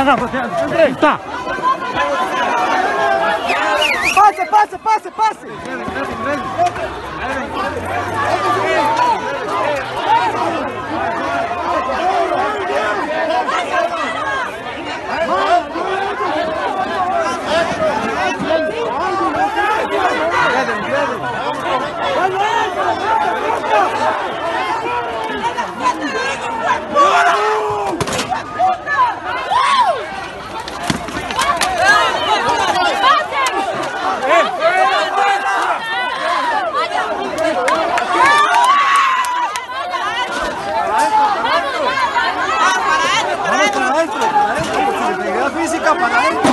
Ah, não, passe, passe, Tá. Passa, passa, passa, passa. Olha! Adentro, integridad física, para adentro.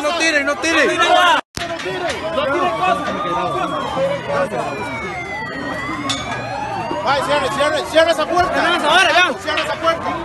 no tiren, no tiren. Cierre, cierre, cierre esa puerta. ahora, ya. Cierre esa puerta.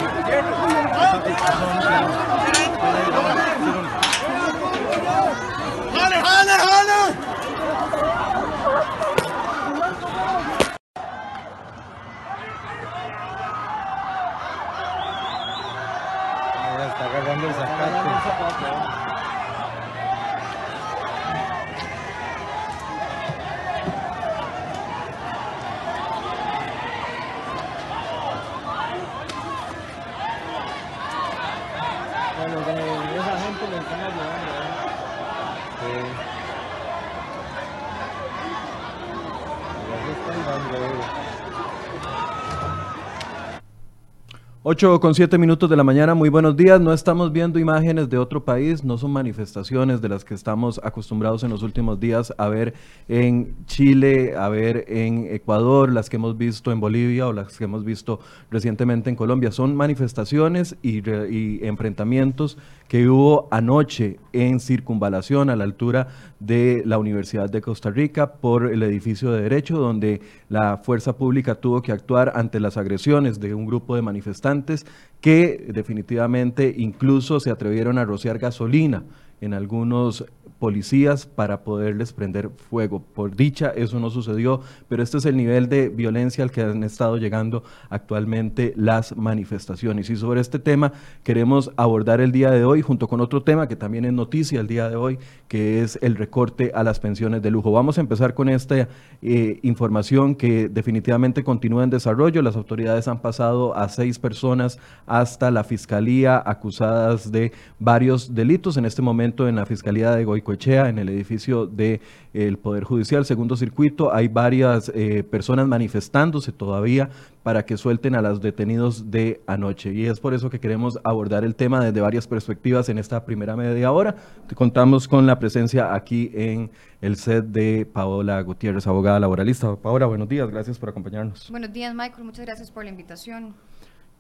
8 con 7 minutos de la mañana, muy buenos días. No estamos viendo imágenes de otro país, no son manifestaciones de las que estamos acostumbrados en los últimos días a ver en Chile, a ver en Ecuador, las que hemos visto en Bolivia o las que hemos visto recientemente en Colombia. Son manifestaciones y, y enfrentamientos que hubo anoche en circunvalación a la altura de la Universidad de Costa Rica por el edificio de Derecho, donde la fuerza pública tuvo que actuar ante las agresiones de un grupo de manifestantes que definitivamente incluso se atrevieron a rociar gasolina en algunos policías para poderles prender fuego. Por dicha, eso no sucedió, pero este es el nivel de violencia al que han estado llegando actualmente las manifestaciones. Y sobre este tema queremos abordar el día de hoy, junto con otro tema que también es noticia el día de hoy, que es el recorte a las pensiones de lujo. Vamos a empezar con esta eh, información que definitivamente continúa en desarrollo. Las autoridades han pasado a seis personas hasta la fiscalía acusadas de varios delitos. En este momento en la fiscalía de Goicoechea, en el edificio del Poder Judicial, segundo circuito, hay varias eh, personas manifestándose todavía para que suelten a los detenidos de anoche. Y es por eso que queremos abordar el tema desde varias perspectivas en esta primera media hora. Contamos con la presencia aquí en el set de Paola Gutiérrez, abogada laboralista. Paola, buenos días, gracias por acompañarnos. Buenos días, Michael. Muchas gracias por la invitación.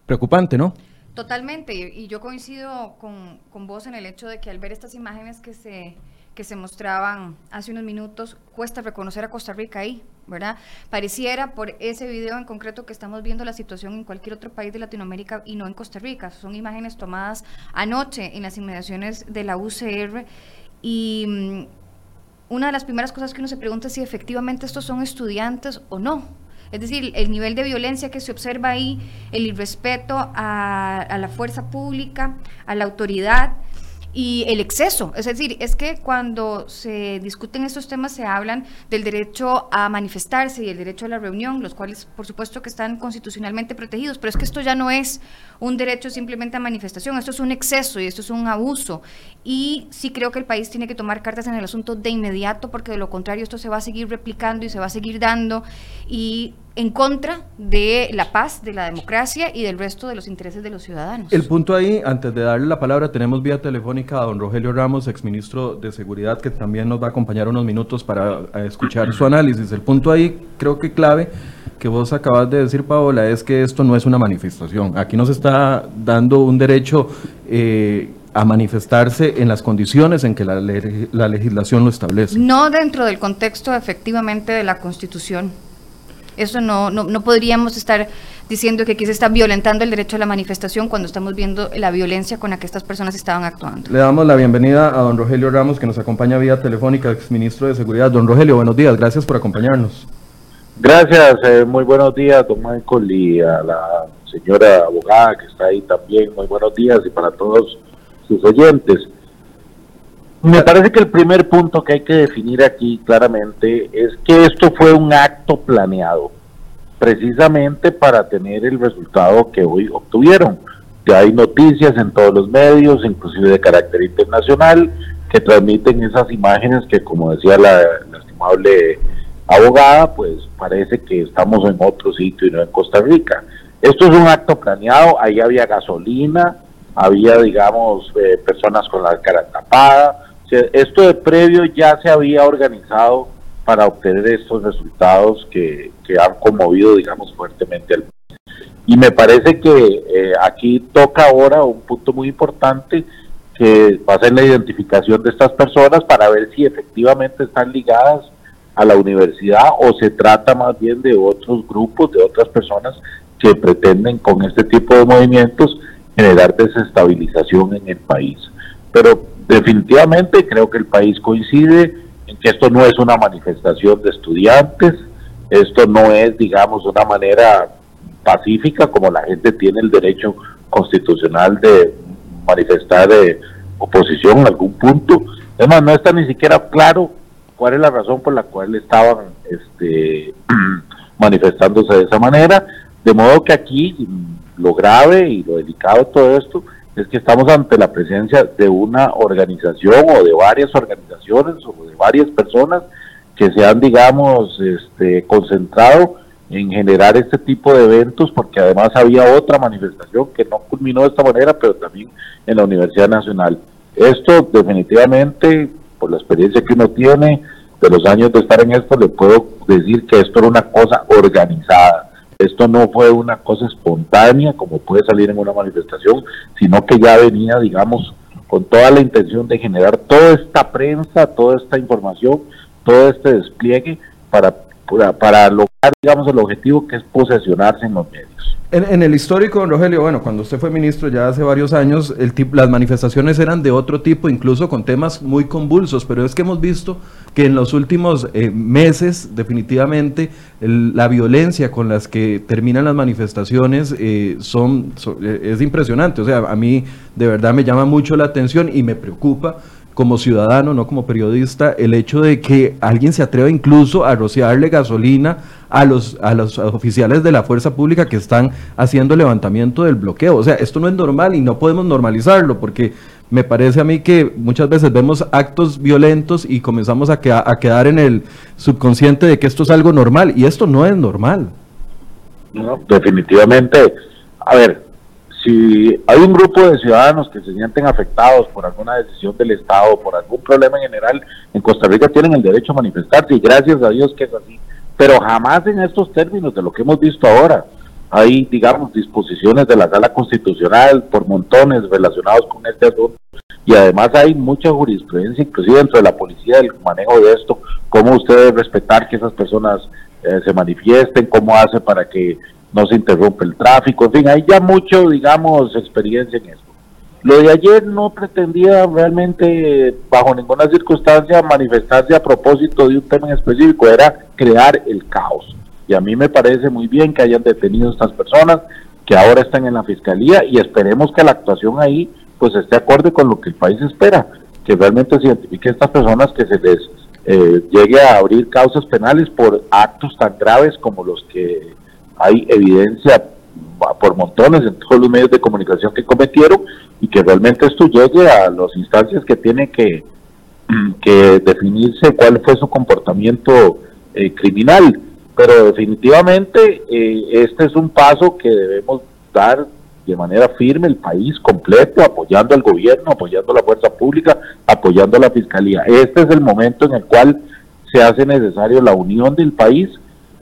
Preocupante, ¿no? Totalmente. Y y yo coincido con, con vos en el hecho de que al ver estas imágenes que se, que se mostraban hace unos minutos, cuesta reconocer a Costa Rica ahí, ¿verdad? Pareciera por ese video en concreto que estamos viendo la situación en cualquier otro país de Latinoamérica y no en Costa Rica. Son imágenes tomadas anoche en las inmediaciones de la UCR y mm, una de las primeras cosas que uno se pregunta es si efectivamente estos son estudiantes o no. Es decir, el nivel de violencia que se observa ahí, el irrespeto a, a la fuerza pública, a la autoridad y el exceso. Es decir, es que cuando se discuten estos temas se hablan del derecho a manifestarse y el derecho a la reunión, los cuales por supuesto que están constitucionalmente protegidos, pero es que esto ya no es un derecho simplemente a manifestación, esto es un exceso y esto es un abuso. Y sí creo que el país tiene que tomar cartas en el asunto de inmediato, porque de lo contrario esto se va a seguir replicando y se va a seguir dando y en contra de la paz, de la democracia y del resto de los intereses de los ciudadanos. El punto ahí, antes de darle la palabra, tenemos vía telefónica a don Rogelio Ramos, exministro de Seguridad, que también nos va a acompañar unos minutos para escuchar su análisis. El punto ahí, creo que clave, que vos acabas de decir, Paola, es que esto no es una manifestación. Aquí nos está dando un derecho eh, a manifestarse en las condiciones en que la, la legislación lo establece. No dentro del contexto efectivamente de la Constitución. Eso no, no, no podríamos estar diciendo que aquí se está violentando el derecho a la manifestación cuando estamos viendo la violencia con la que estas personas estaban actuando. Le damos la bienvenida a don Rogelio Ramos, que nos acompaña vía telefónica, exministro de Seguridad. Don Rogelio, buenos días, gracias por acompañarnos. Gracias, eh, muy buenos días, don Michael, y a la señora abogada que está ahí también, muy buenos días, y para todos sus oyentes. Me parece que el primer punto que hay que definir aquí claramente es que esto fue un acto planeado, precisamente para tener el resultado que hoy obtuvieron. Ya hay noticias en todos los medios, inclusive de carácter internacional, que transmiten esas imágenes que, como decía la, la estimable abogada, pues parece que estamos en otro sitio y no en Costa Rica. Esto es un acto planeado, ahí había gasolina, había, digamos, eh, personas con la cara tapada, esto de previo ya se había organizado para obtener estos resultados que, han conmovido, digamos, fuertemente al país. Y me parece que eh, aquí toca ahora un punto muy importante que va a ser la identificación de estas personas para ver si efectivamente están ligadas a la universidad o se trata más bien de otros grupos, de otras personas que pretenden con este tipo de movimientos generar desestabilización en el país. Pero Definitivamente creo que el país coincide en que esto no es una manifestación de estudiantes, esto no es, digamos, una manera pacífica como la gente tiene el derecho constitucional de manifestar de oposición en algún punto. Además, no está ni siquiera claro cuál es la razón por la cual estaban este, manifestándose de esa manera, de modo que aquí lo grave y lo delicado de todo esto es que estamos ante la presencia de una organización o de varias organizaciones o de varias personas que se han, digamos, este, concentrado en generar este tipo de eventos, porque además había otra manifestación que no culminó de esta manera, pero también en la Universidad Nacional. Esto definitivamente, por la experiencia que uno tiene de los años de estar en esto, le puedo decir que esto era una cosa organizada esto no fue una cosa espontánea como puede salir en una manifestación, sino que ya venía, digamos, con toda la intención de generar toda esta prensa, toda esta información, todo este despliegue para, para, lograr, digamos, el objetivo que es posesionarse en los medios. En, el histórico, don Rogelio, bueno, cuando usted fue ministro ya hace varios años, el las manifestaciones eran de otro tipo, incluso con temas muy convulsos, pero es que hemos visto que en los últimos eh, meses, definitivamente, la violencia con las que terminan las manifestaciones eh, son, eh, es impresionante. O sea, a mí de verdad me llama mucho la atención y me preocupa como ciudadano, no como periodista, el hecho de que alguien se atreva incluso a rociarle gasolina a los, a los oficiales de la fuerza pública que están haciendo levantamiento del bloqueo. O sea, esto no es normal y no podemos normalizarlo porque me parece a mí que muchas veces vemos actos violentos y comenzamos a, a quedar en el subconsciente de que esto es algo normal y esto no es normal. No, definitivamente. A ver, si hay un grupo de ciudadanos que se sienten afectados por alguna decisión del Estado, por algún problema en general, en Costa Rica tienen el derecho a manifestarse y gracias a Dios que es así, pero jamás en estos términos de lo que hemos visto ahora. Hay, digamos, disposiciones de la sala constitucional por montones relacionados con este asunto y además hay mucha jurisprudencia, inclusive dentro de la policía, del manejo de esto, cómo usted debe respetar que esas personas eh, se manifiesten, cómo hace para que no se interrumpe el tráfico, en fin, hay ya mucho, digamos, experiencia en esto. Lo de ayer no pretendía realmente, bajo ninguna circunstancia, manifestarse a propósito de un tema en específico, era crear el caos. Y a mí me parece muy bien que hayan detenido estas personas, que ahora están en la fiscalía, y esperemos que la actuación ahí pues esté acorde con lo que el país espera, que realmente se identifique a estas personas, que se les eh, llegue a abrir causas penales por actos tan graves como los que hay evidencia por montones en todos los medios de comunicación que cometieron y que realmente esto llegue a las instancias que tiene que, que definirse cuál fue su comportamiento eh, criminal. Pero definitivamente eh, este es un paso que debemos dar de manera firme el país completo, apoyando al gobierno, apoyando a la fuerza pública, apoyando a la fiscalía. Este es el momento en el cual se hace necesario la unión del país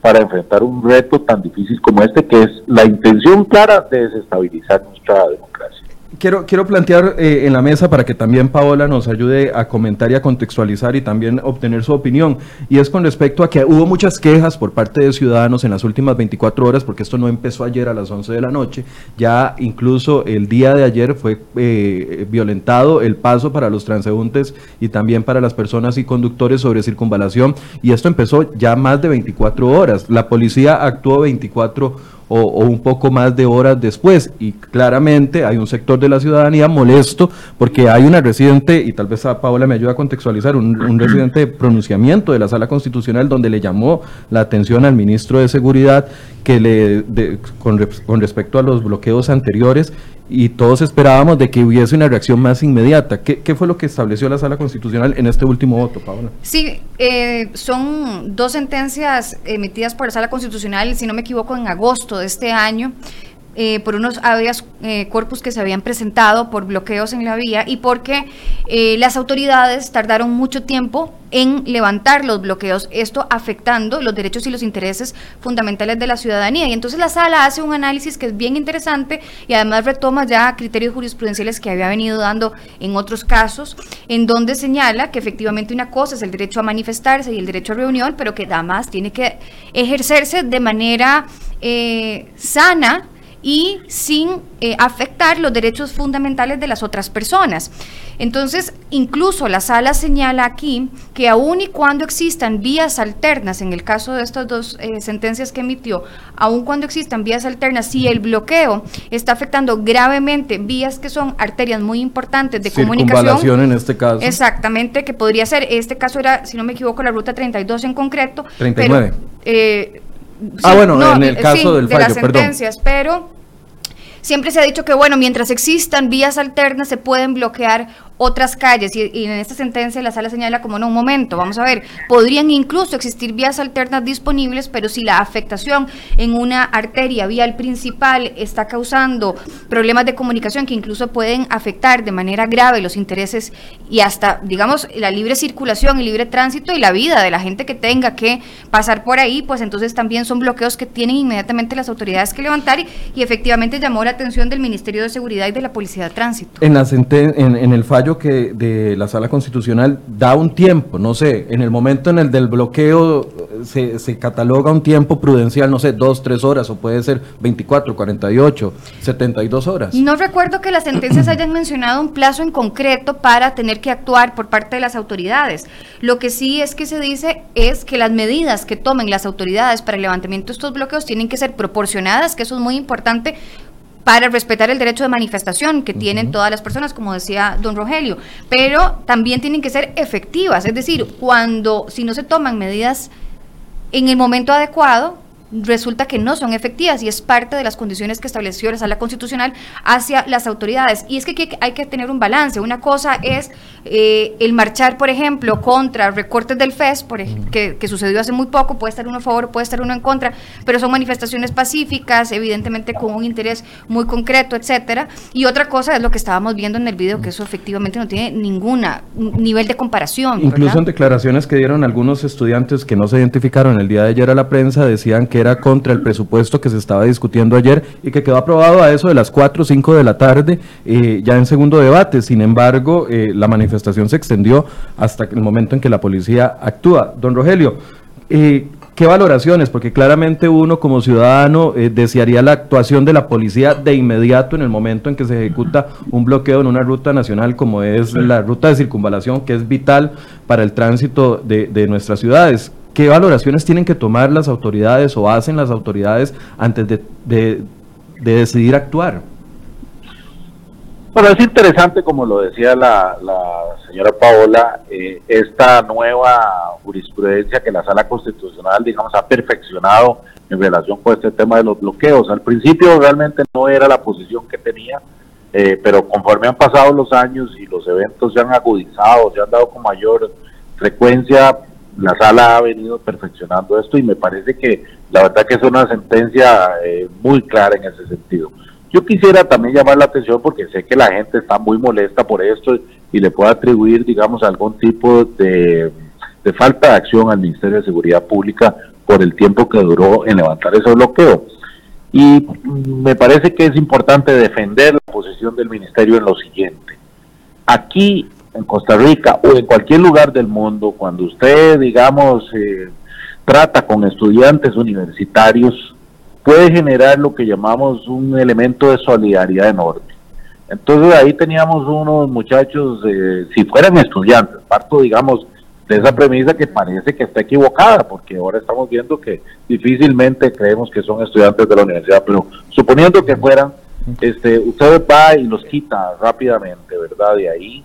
para enfrentar un reto tan difícil como este, que es la intención clara de desestabilizar nuestra democracia. Quiero, quiero plantear eh, en la mesa para que también Paola nos ayude a comentar y a contextualizar y también obtener su opinión. Y es con respecto a que hubo muchas quejas por parte de ciudadanos en las últimas 24 horas, porque esto no empezó ayer a las 11 de la noche. Ya incluso el día de ayer fue eh, violentado el paso para los transeúntes y también para las personas y conductores sobre circunvalación. Y esto empezó ya más de 24 horas. La policía actuó 24 horas o, un poco más de horas después. Y claramente hay un sector de la ciudadanía molesto porque hay una residente, y tal vez a Paola me ayuda a contextualizar, un, un residente de pronunciamiento de la sala constitucional donde le llamó la atención al ministro de Seguridad que le, con, con respecto a los bloqueos anteriores y todos esperábamos de que hubiese una reacción más inmediata. ¿Qué, ¿Qué, fue lo que estableció la Sala Constitucional en este último voto, Paola? Sí, eh, son dos sentencias emitidas por la Sala Constitucional, si no me equivoco, en agosto de este año. Eh, por unos habeas eh, corpus que se habían presentado por bloqueos en la vía y porque eh, las autoridades tardaron mucho tiempo en levantar los bloqueos, esto afectando los derechos y los intereses fundamentales de la ciudadanía. Y entonces la sala hace un análisis que es bien interesante y además retoma ya criterios jurisprudenciales que había venido dando en otros casos, en donde señala que efectivamente una cosa es el derecho a manifestarse y el derecho a reunión, pero que además tiene que ejercerse de manera sana y sin eh, afectar los derechos fundamentales de las otras personas. Entonces, incluso la sala señala aquí que aun y cuando existan vías alternas, en el caso de estas dos eh, sentencias que emitió, aun cuando existan vías alternas, si el bloqueo está afectando gravemente vías que son arterias muy importantes de comunicación. en este caso. Exactamente, que podría ser, este caso era, si no me equivoco, la ruta 32 en concreto. 39. Pero, eh, ah, bueno, en el caso del fallo, de las sentencias, pero siempre se ha dicho que, bueno, mientras existan vías alternas se pueden bloquear otras calles y, en esta sentencia la sala señala como no, un momento, vamos a ver, podrían incluso existir vías alternas disponibles, pero si la afectación en una arteria vial principal está causando problemas de comunicación que incluso pueden afectar de manera grave los intereses y hasta, digamos, la libre circulación y libre tránsito y la vida de la gente que tenga que pasar por ahí, pues entonces también son bloqueos que tienen inmediatamente las autoridades que levantar y, efectivamente llamó la atención del Ministerio de Seguridad y de la Policía de Tránsito. En, la en, en el fallo que de la sala constitucional da un tiempo, no sé, en el momento en el del bloqueo se, se, cataloga un tiempo prudencial, no sé, dos, tres horas, o puede ser 24, 48, 72 horas. No recuerdo que las sentencias hayan mencionado un plazo en concreto para tener que actuar por parte de las autoridades. Lo que sí es que se dice es que las medidas que tomen las autoridades para el levantamiento de estos bloqueos tienen que ser proporcionadas, que eso es muy importante para respetar el derecho de manifestación que tienen todas las personas, como decía don Rogelio, pero también tienen que ser efectivas, es decir, cuando si no se toman medidas en el momento adecuado, resulta que no son efectivas y es parte de las condiciones que estableció la Sala Constitucional hacia las autoridades. Y es que hay que tener un balance. Una cosa es eh, el marchar, por ejemplo, contra recortes del FES, por que, que, sucedió hace muy poco, puede estar uno a favor, puede estar uno en contra, pero son manifestaciones pacíficas, evidentemente con un interés muy concreto, etcétera. Y otra cosa es lo que estábamos viendo en el video, que eso efectivamente no tiene ninguna nivel de comparación. Incluso en declaraciones que dieron algunos estudiantes que no se identificaron el día de ayer a la prensa, decían que era contra el presupuesto que se estaba discutiendo ayer y que quedó aprobado a eso de las 4 o 5 de la tarde, eh, ya en segundo debate. Sin embargo, eh, la manifestación se extendió hasta el momento en que la policía actúa. Don Rogelio, eh, ¿qué valoraciones? Porque claramente uno como ciudadano desearía la actuación de la policía de inmediato en el momento en que se ejecuta un bloqueo en una ruta nacional como es la ruta de circunvalación, que es vital para el tránsito de, de nuestras ciudades. ¿Qué valoraciones tienen que tomar las autoridades o hacen las autoridades antes de, decidir actuar? Bueno, es interesante, como lo decía la, señora Paola, eh, esta nueva jurisprudencia que la Sala Constitucional, digamos, ha perfeccionado en relación con este tema de los bloqueos. Al principio realmente no era la posición que tenía, eh, pero conforme han pasado los años y los eventos se han agudizado, se han dado con mayor frecuencia, la sala ha venido perfeccionando esto y me parece que la verdad que es una sentencia eh, muy clara en ese sentido. Yo quisiera también llamar la atención porque sé que la gente está muy molesta por esto y le puedo atribuir, digamos, algún tipo de, falta de acción al Ministerio de Seguridad Pública por el tiempo que duró en levantar ese bloqueo. Y me parece que es importante defender la posición del ministerio en lo siguiente. Aquí en Costa Rica o en cualquier lugar del mundo, cuando usted, digamos, eh, trata con estudiantes universitarios, puede generar lo que llamamos un elemento de solidaridad enorme. Entonces ahí teníamos unos muchachos, eh, si fueran estudiantes, parto, digamos, de esa premisa que parece que está equivocada, porque ahora estamos viendo que difícilmente creemos que son estudiantes de la universidad, pero suponiendo que fueran, este, usted va y los quita rápidamente, ¿verdad? De ahí.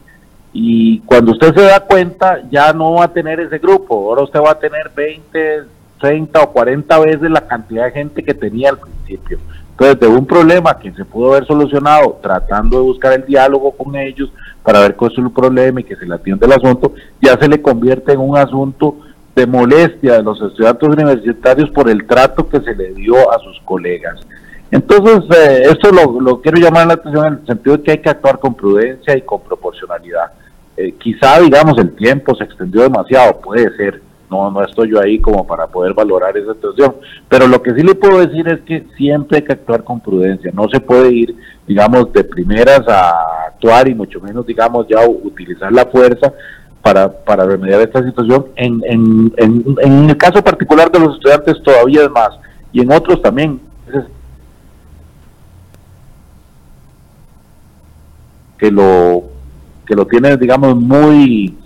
Y cuando usted se da cuenta, ya no va a tener ese grupo, ahora usted va a tener 20, 30 o 40 veces la cantidad de gente que tenía al principio. Entonces, de un problema que se pudo haber solucionado tratando de buscar el diálogo con ellos para ver cuál es el problema y que se le atiende el asunto, ya se le convierte en un asunto de molestia de los estudiantes universitarios por el trato que se le dio a sus colegas. Entonces, eh, esto lo, quiero llamar la atención en el sentido de que hay que actuar con prudencia y con proporcionalidad. Eh, quizá, digamos, el tiempo se extendió demasiado, puede ser, no, no estoy yo ahí como para poder valorar esa situación. Pero lo que sí le puedo decir es que siempre hay que actuar con prudencia. No se puede ir, digamos, de primeras a actuar y mucho menos, digamos, ya utilizar la fuerza para, para remediar esta situación. En, en, en, el caso particular de los estudiantes todavía es más. Y en otros también. Que lo, que lo tiene, digamos, muy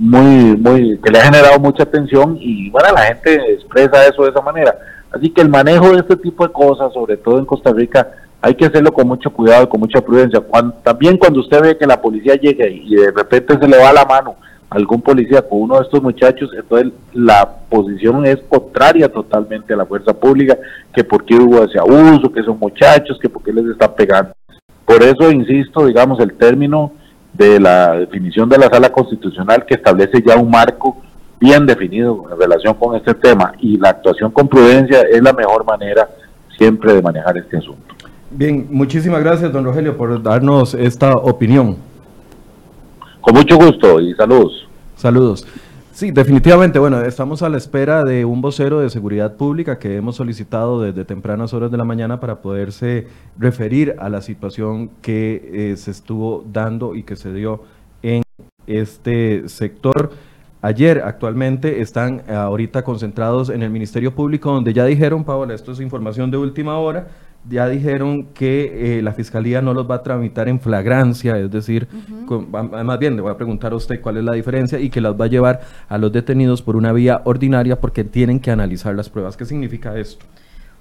muy, muy, que le ha generado mucha atención y bueno, la gente expresa eso de esa manera. Así que el manejo de este tipo de cosas, sobre todo en Costa Rica, hay que hacerlo con mucho cuidado y con mucha prudencia. Cuando, también cuando usted ve que la policía llega y de repente se le va la mano algún policía con uno de estos muchachos, entonces la posición es contraria totalmente a la fuerza pública, que por qué hubo ese abuso, que son muchachos, que por qué les están pegando. Por eso, insisto, digamos, el término de la definición de la sala constitucional que establece ya un marco bien definido en relación con este tema y la actuación con prudencia es la mejor manera siempre de manejar este asunto. Bien, muchísimas gracias, don Rogelio, por darnos esta opinión. Con mucho gusto y saludos. Saludos. Sí, definitivamente. Bueno, estamos a la espera de un vocero de seguridad pública que hemos solicitado desde tempranas horas de la mañana para poderse referir a la situación que eh, se estuvo dando y que se dio en este sector. Ayer actualmente están ahorita concentrados en el Ministerio Público donde ya dijeron, Paola, esto es información de última hora, ya dijeron que eh, la fiscalía no los va a tramitar en flagrancia, es decir, más bien le voy a preguntar a usted cuál es la diferencia y que las va a llevar a los detenidos por una vía ordinaria porque tienen que analizar las pruebas. ¿Qué significa esto?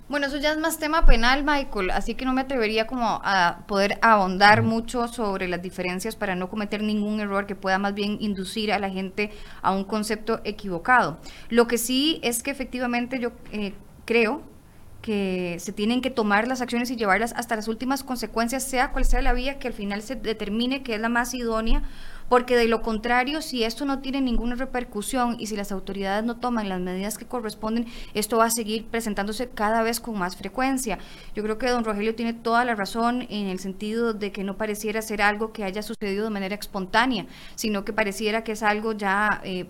Bueno, eso ya es más tema penal, Michael, así que no me atrevería como a poder ahondar mucho sobre las diferencias para no cometer ningún error que pueda más bien inducir a la gente a un concepto equivocado. Lo que sí es que efectivamente yo eh, creo que se tienen que tomar las acciones y llevarlas hasta las últimas consecuencias, sea cual sea la vía que al final se determine que es la más idónea, porque de lo contrario, si esto no tiene ninguna repercusión y si las autoridades no toman las medidas que corresponden, esto va a seguir presentándose cada vez con más frecuencia. Yo creo que don Rogelio tiene toda la razón en el sentido de que no pareciera ser algo que haya sucedido de manera espontánea, sino que pareciera que es algo ya... Eh,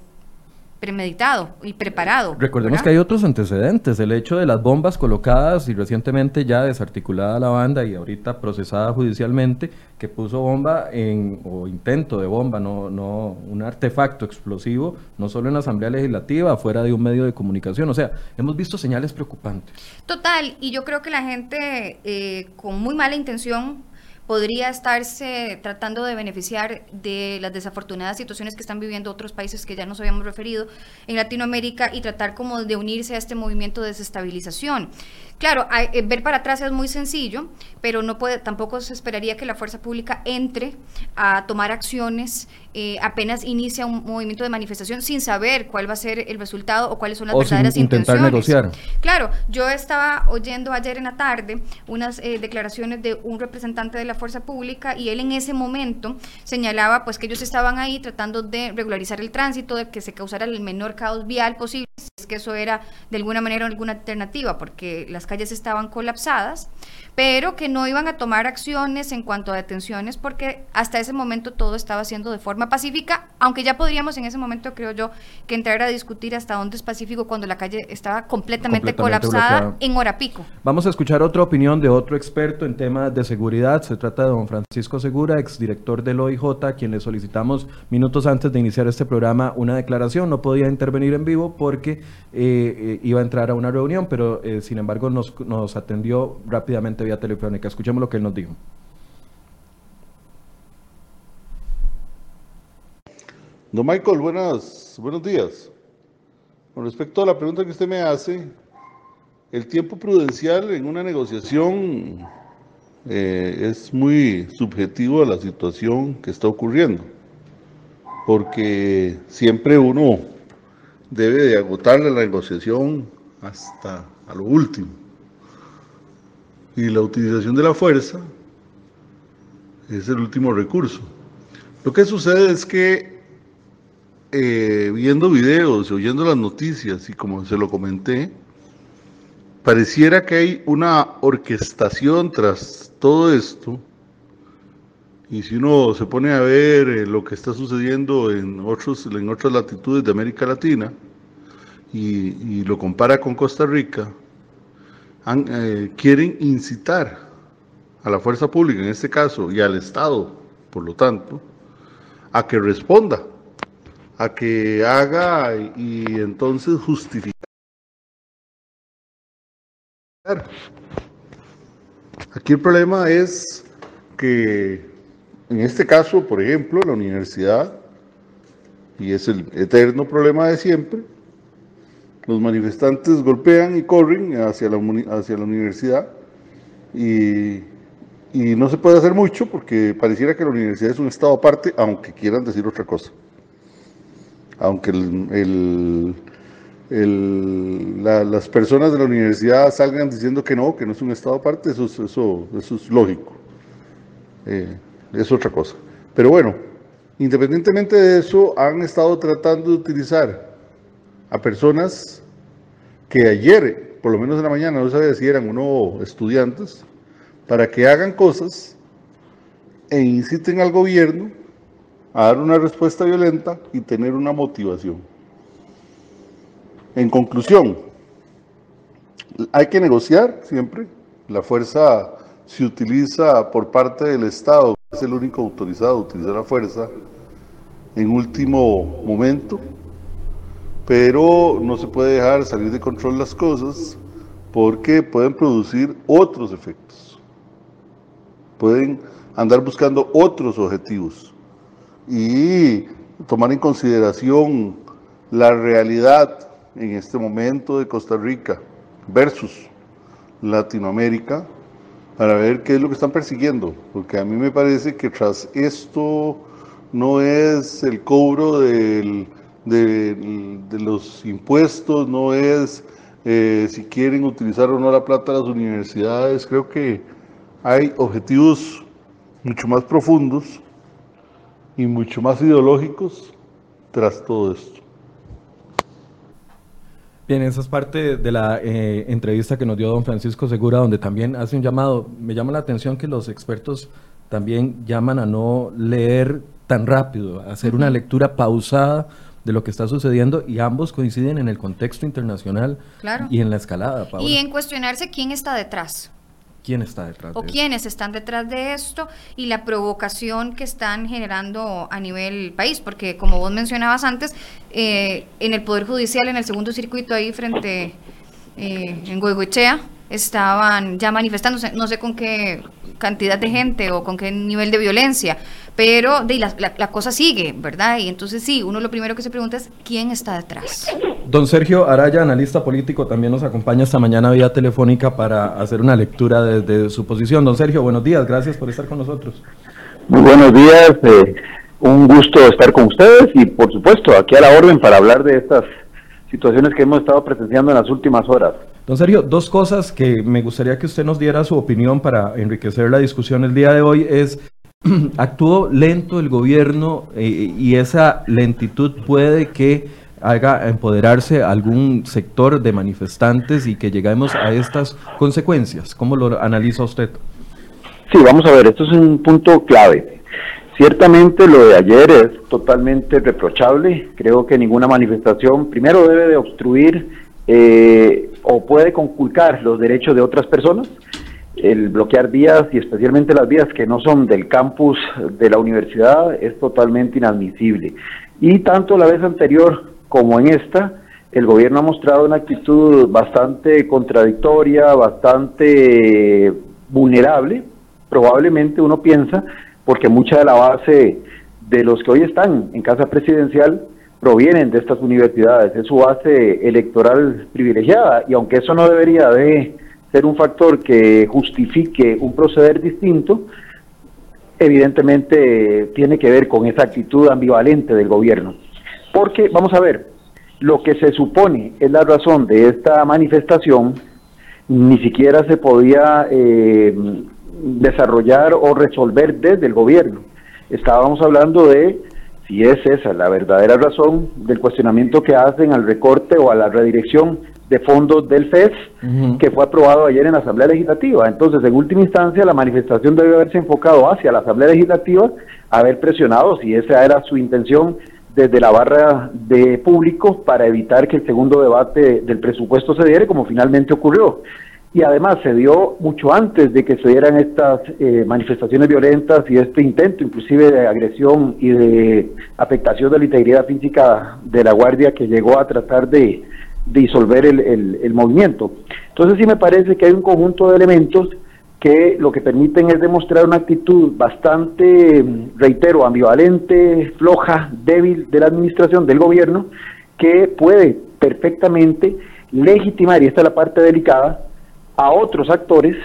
premeditado y preparado. Recordemos que hay otros antecedentes, el hecho de las bombas colocadas y recientemente ya desarticulada la banda y ahorita procesada judicialmente, que puso bomba en, o intento de bomba, no, no un artefacto explosivo, no solo en la Asamblea Legislativa, fuera de un medio de comunicación. O sea, hemos visto señales preocupantes. Total, y yo creo que la gente eh, con muy mala intención podría estarse tratando de beneficiar de las desafortunadas situaciones que están viviendo otros países que ya nos habíamos referido en Latinoamérica y tratar como de unirse a este movimiento de desestabilización. Claro, eh, ver para atrás es muy sencillo, pero no puede, tampoco se esperaría que la fuerza pública entre a tomar acciones eh, apenas inicia un movimiento de manifestación sin saber cuál va a ser el resultado o cuáles son las verdaderas intentar negociar. Claro, yo estaba oyendo ayer en la tarde unas eh, declaraciones de un representante de la fuerza pública y él en ese momento señalaba pues que ellos estaban ahí tratando de regularizar el tránsito, de que se causara el menor caos vial posible que eso era de alguna manera alguna alternativa, porque las calles estaban colapsadas, pero que no iban a tomar acciones en cuanto a detenciones, porque hasta ese momento todo estaba haciendo de forma pacífica, aunque ya podríamos en ese momento, creo yo, que entrar a discutir hasta dónde es pacífico cuando la calle estaba completamente, colapsada en hora pico. Vamos a escuchar otra opinión de otro experto en temas de seguridad. Se trata de don Francisco Segura, exdirector del OIJ, a quien le solicitamos minutos antes de iniciar este programa una declaración. No podía intervenir en vivo porque eh, eh, iba a entrar a una reunión, pero eh, sin embargo nos, nos atendió rápidamente vía telefónica. Escuchemos lo que él nos dijo. Don Michael, buenas, buenos días. Con respecto a la pregunta que usted me hace, el tiempo prudencial en una negociación es muy subjetivo a la situación que está ocurriendo, porque siempre uno debe de agotar la negociación hasta lo último. Y la utilización de la fuerza es el último recurso. Lo que sucede es que eh, viendo videos, oyendo las noticias y como se lo comenté, pareciera que hay una orquestación tras todo esto. Y si uno se pone a ver eh, lo que está sucediendo en, otros, en otras latitudes de América Latina y, lo compara con Costa Rica, eh, quieren incitar a la fuerza pública, en este caso, y al Estado, por lo tanto, a que responda, a que haga y entonces justifique. Aquí el problema es que en este caso, por ejemplo, la universidad, y es el eterno problema de siempre, los manifestantes golpean y corren hacia la, hacia la universidad y, no se puede hacer mucho porque pareciera que la universidad es un estado aparte, aunque quieran decir otra cosa. Aunque el, las personas de la universidad salgan diciendo que no, que no es un estado aparte, eso, eso, eso es lógico. Eh, es otra cosa. Pero bueno, independientemente de eso, han estado tratando de utilizar a personas que ayer, por lo menos en la mañana, no sabía si eran o no estudiantes, para que hagan cosas e inciten al gobierno a dar una respuesta violenta y tener una motivación. En conclusión, hay que negociar siempre. La fuerza se utiliza por parte del Estado, es el único autorizado a utilizar la fuerza en último momento, pero no se puede dejar salir de control las cosas porque pueden producir otros efectos, pueden andar buscando otros objetivos y tomar en consideración la realidad en este momento de Costa Rica versus Latinoamérica para ver qué es lo que están persiguiendo, porque a mí me parece que tras esto no es el cobro de, los impuestos, no es eh, si quieren utilizar o no la plata de las universidades. Creo que hay objetivos mucho más profundos y mucho más ideológicos tras todo esto. Bien, esa es parte de la eh, entrevista que nos dio don Francisco Segura, donde también hace un llamado. Me llama la atención que los expertos también llaman a no leer tan rápido, a hacer una lectura pausada de lo que está sucediendo y ambos coinciden en el contexto internacional y en la escalada. Y en cuestionarse quién está detrás. ¿Quién está detrás? O quiénes están detrás de esto y la provocación que están generando a nivel país, porque como vos mencionabas antes, eh, en el Poder Judicial, en el segundo circuito ahí frente eh, en Goigoechea, estaban ya manifestándose, no sé con qué cantidad de gente o con qué nivel de violencia, pero de, la, la, cosa sigue, ¿verdad? Y entonces sí, uno lo primero que se pregunta es quién está detrás. Don Sergio Araya, analista político, también nos acompaña esta mañana vía telefónica para hacer una lectura desde su posición. Don Sergio, buenos días, gracias por estar con nosotros. Muy buenos días, eh, un gusto estar con ustedes y por supuesto aquí a la orden para hablar de estas situaciones que hemos estado presenciando en las últimas horas. Don Sergio, dos cosas que me gustaría que usted nos diera su opinión para enriquecer la discusión el día de hoy es, actuó lento el gobierno eh, y esa lentitud puede que haga empoderarse algún sector de manifestantes y que lleguemos a estas consecuencias. ¿Cómo lo analiza usted? Sí, vamos a ver, esto es un punto clave. Ciertamente lo de ayer es totalmente reprochable. Creo que ninguna manifestación, primero, debe de obstruir eh, o puede conculcar los derechos de otras personas. El bloquear vías y especialmente las vías que no son del campus de la universidad es totalmente inadmisible. Y tanto la vez anterior como en esta, el gobierno ha mostrado una actitud bastante contradictoria, bastante vulnerable. Probablemente uno piensa, porque mucha de la base de los que hoy están en casa presidencial provienen de estas universidades, es su base electoral privilegiada y aunque eso no debería de ser un factor que justifique un proceder distinto, evidentemente tiene que ver con esa actitud ambivalente del gobierno. Porque, vamos a ver, lo que se supone es la razón de esta manifestación, ni siquiera se podía eh, desarrollar o resolver desde el gobierno. Estábamos hablando de si es esa la verdadera razón del cuestionamiento que hacen al recorte o a la redirección de fondos del FES, que fue aprobado ayer en la Asamblea Legislativa. Entonces, en última instancia, la manifestación debe haberse enfocado hacia la Asamblea Legislativa, haber presionado, si esa era su intención, desde la barra de público para evitar que el segundo debate del presupuesto se diera como finalmente ocurrió. Y además se dio mucho antes de que se dieran estas eh, manifestaciones violentas y este intento inclusive de agresión y de afectación de la integridad física de la Guardia que llegó a tratar de, disolver el, el movimiento. Entonces sí me parece que hay un conjunto de elementos que lo que permiten es demostrar una actitud bastante, reitero, ambivalente, floja, débil de la administración del gobierno, que puede perfectamente legitimar, y esta es la parte delicada, a otros actores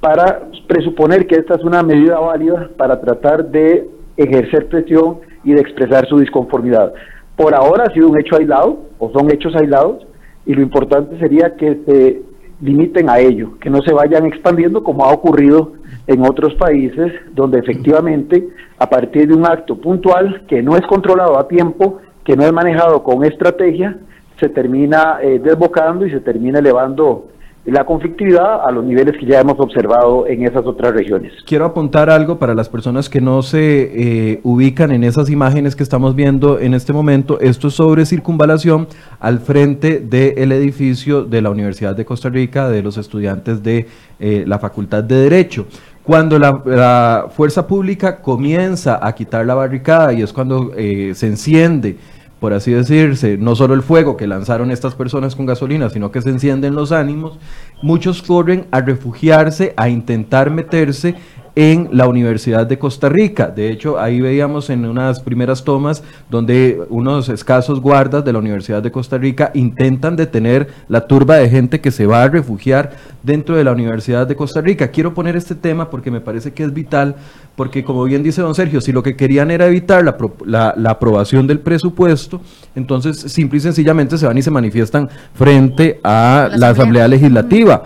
para presuponer que esta es una medida válida para tratar de ejercer presión y de expresar su disconformidad. Por ahora ha sido un hecho aislado, o son hechos aislados, y lo importante sería que se limiten a ello, que no se vayan expandiendo como ha ocurrido en otros países donde efectivamente a partir de un acto puntual que no es controlado a tiempo, que no es manejado con estrategia, se termina eh, desbocando y se termina elevando la conflictividad a los niveles que ya hemos observado en esas otras regiones. Quiero apuntar algo para las personas que no se eh, ubican en esas imágenes que estamos viendo en este momento. Esto es sobre circunvalación al frente del edificio de la Universidad de Costa Rica de los estudiantes de eh, la Facultad de Derecho. Cuando la, fuerza pública comienza a quitar la barricada y es cuando eh, se enciende por así decirse, no solo el fuego que lanzaron estas personas con gasolina, sino que se encienden los ánimos, muchos corren a refugiarse, a intentar meterse en la Universidad de Costa Rica. De hecho, ahí veíamos en unas primeras tomas donde unos escasos guardas de la Universidad de Costa Rica intentan detener la turba de gente que se va a refugiar dentro de la Universidad de Costa Rica. Quiero poner este tema porque me parece que es vital, porque como bien dice don Sergio, si lo que querían era evitar la, la aprobación del presupuesto, entonces simple y sencillamente se van y se manifiestan frente a la, Asamblea Legislativa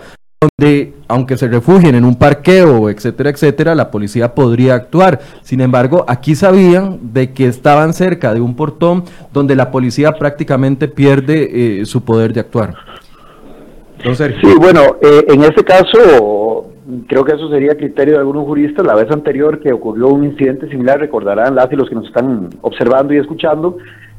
donde, aunque se refugien en un parqueo, etcétera, etcétera, la policía podría actuar. Sin embargo, aquí sabían de que estaban cerca de un portón donde la policía prácticamente pierde eh, su poder de actuar. Sí, bueno, eh, en este caso, creo que eso sería criterio de algunos juristas. La vez anterior que ocurrió un incidente similar, recordarán las y los que nos están observando y escuchando,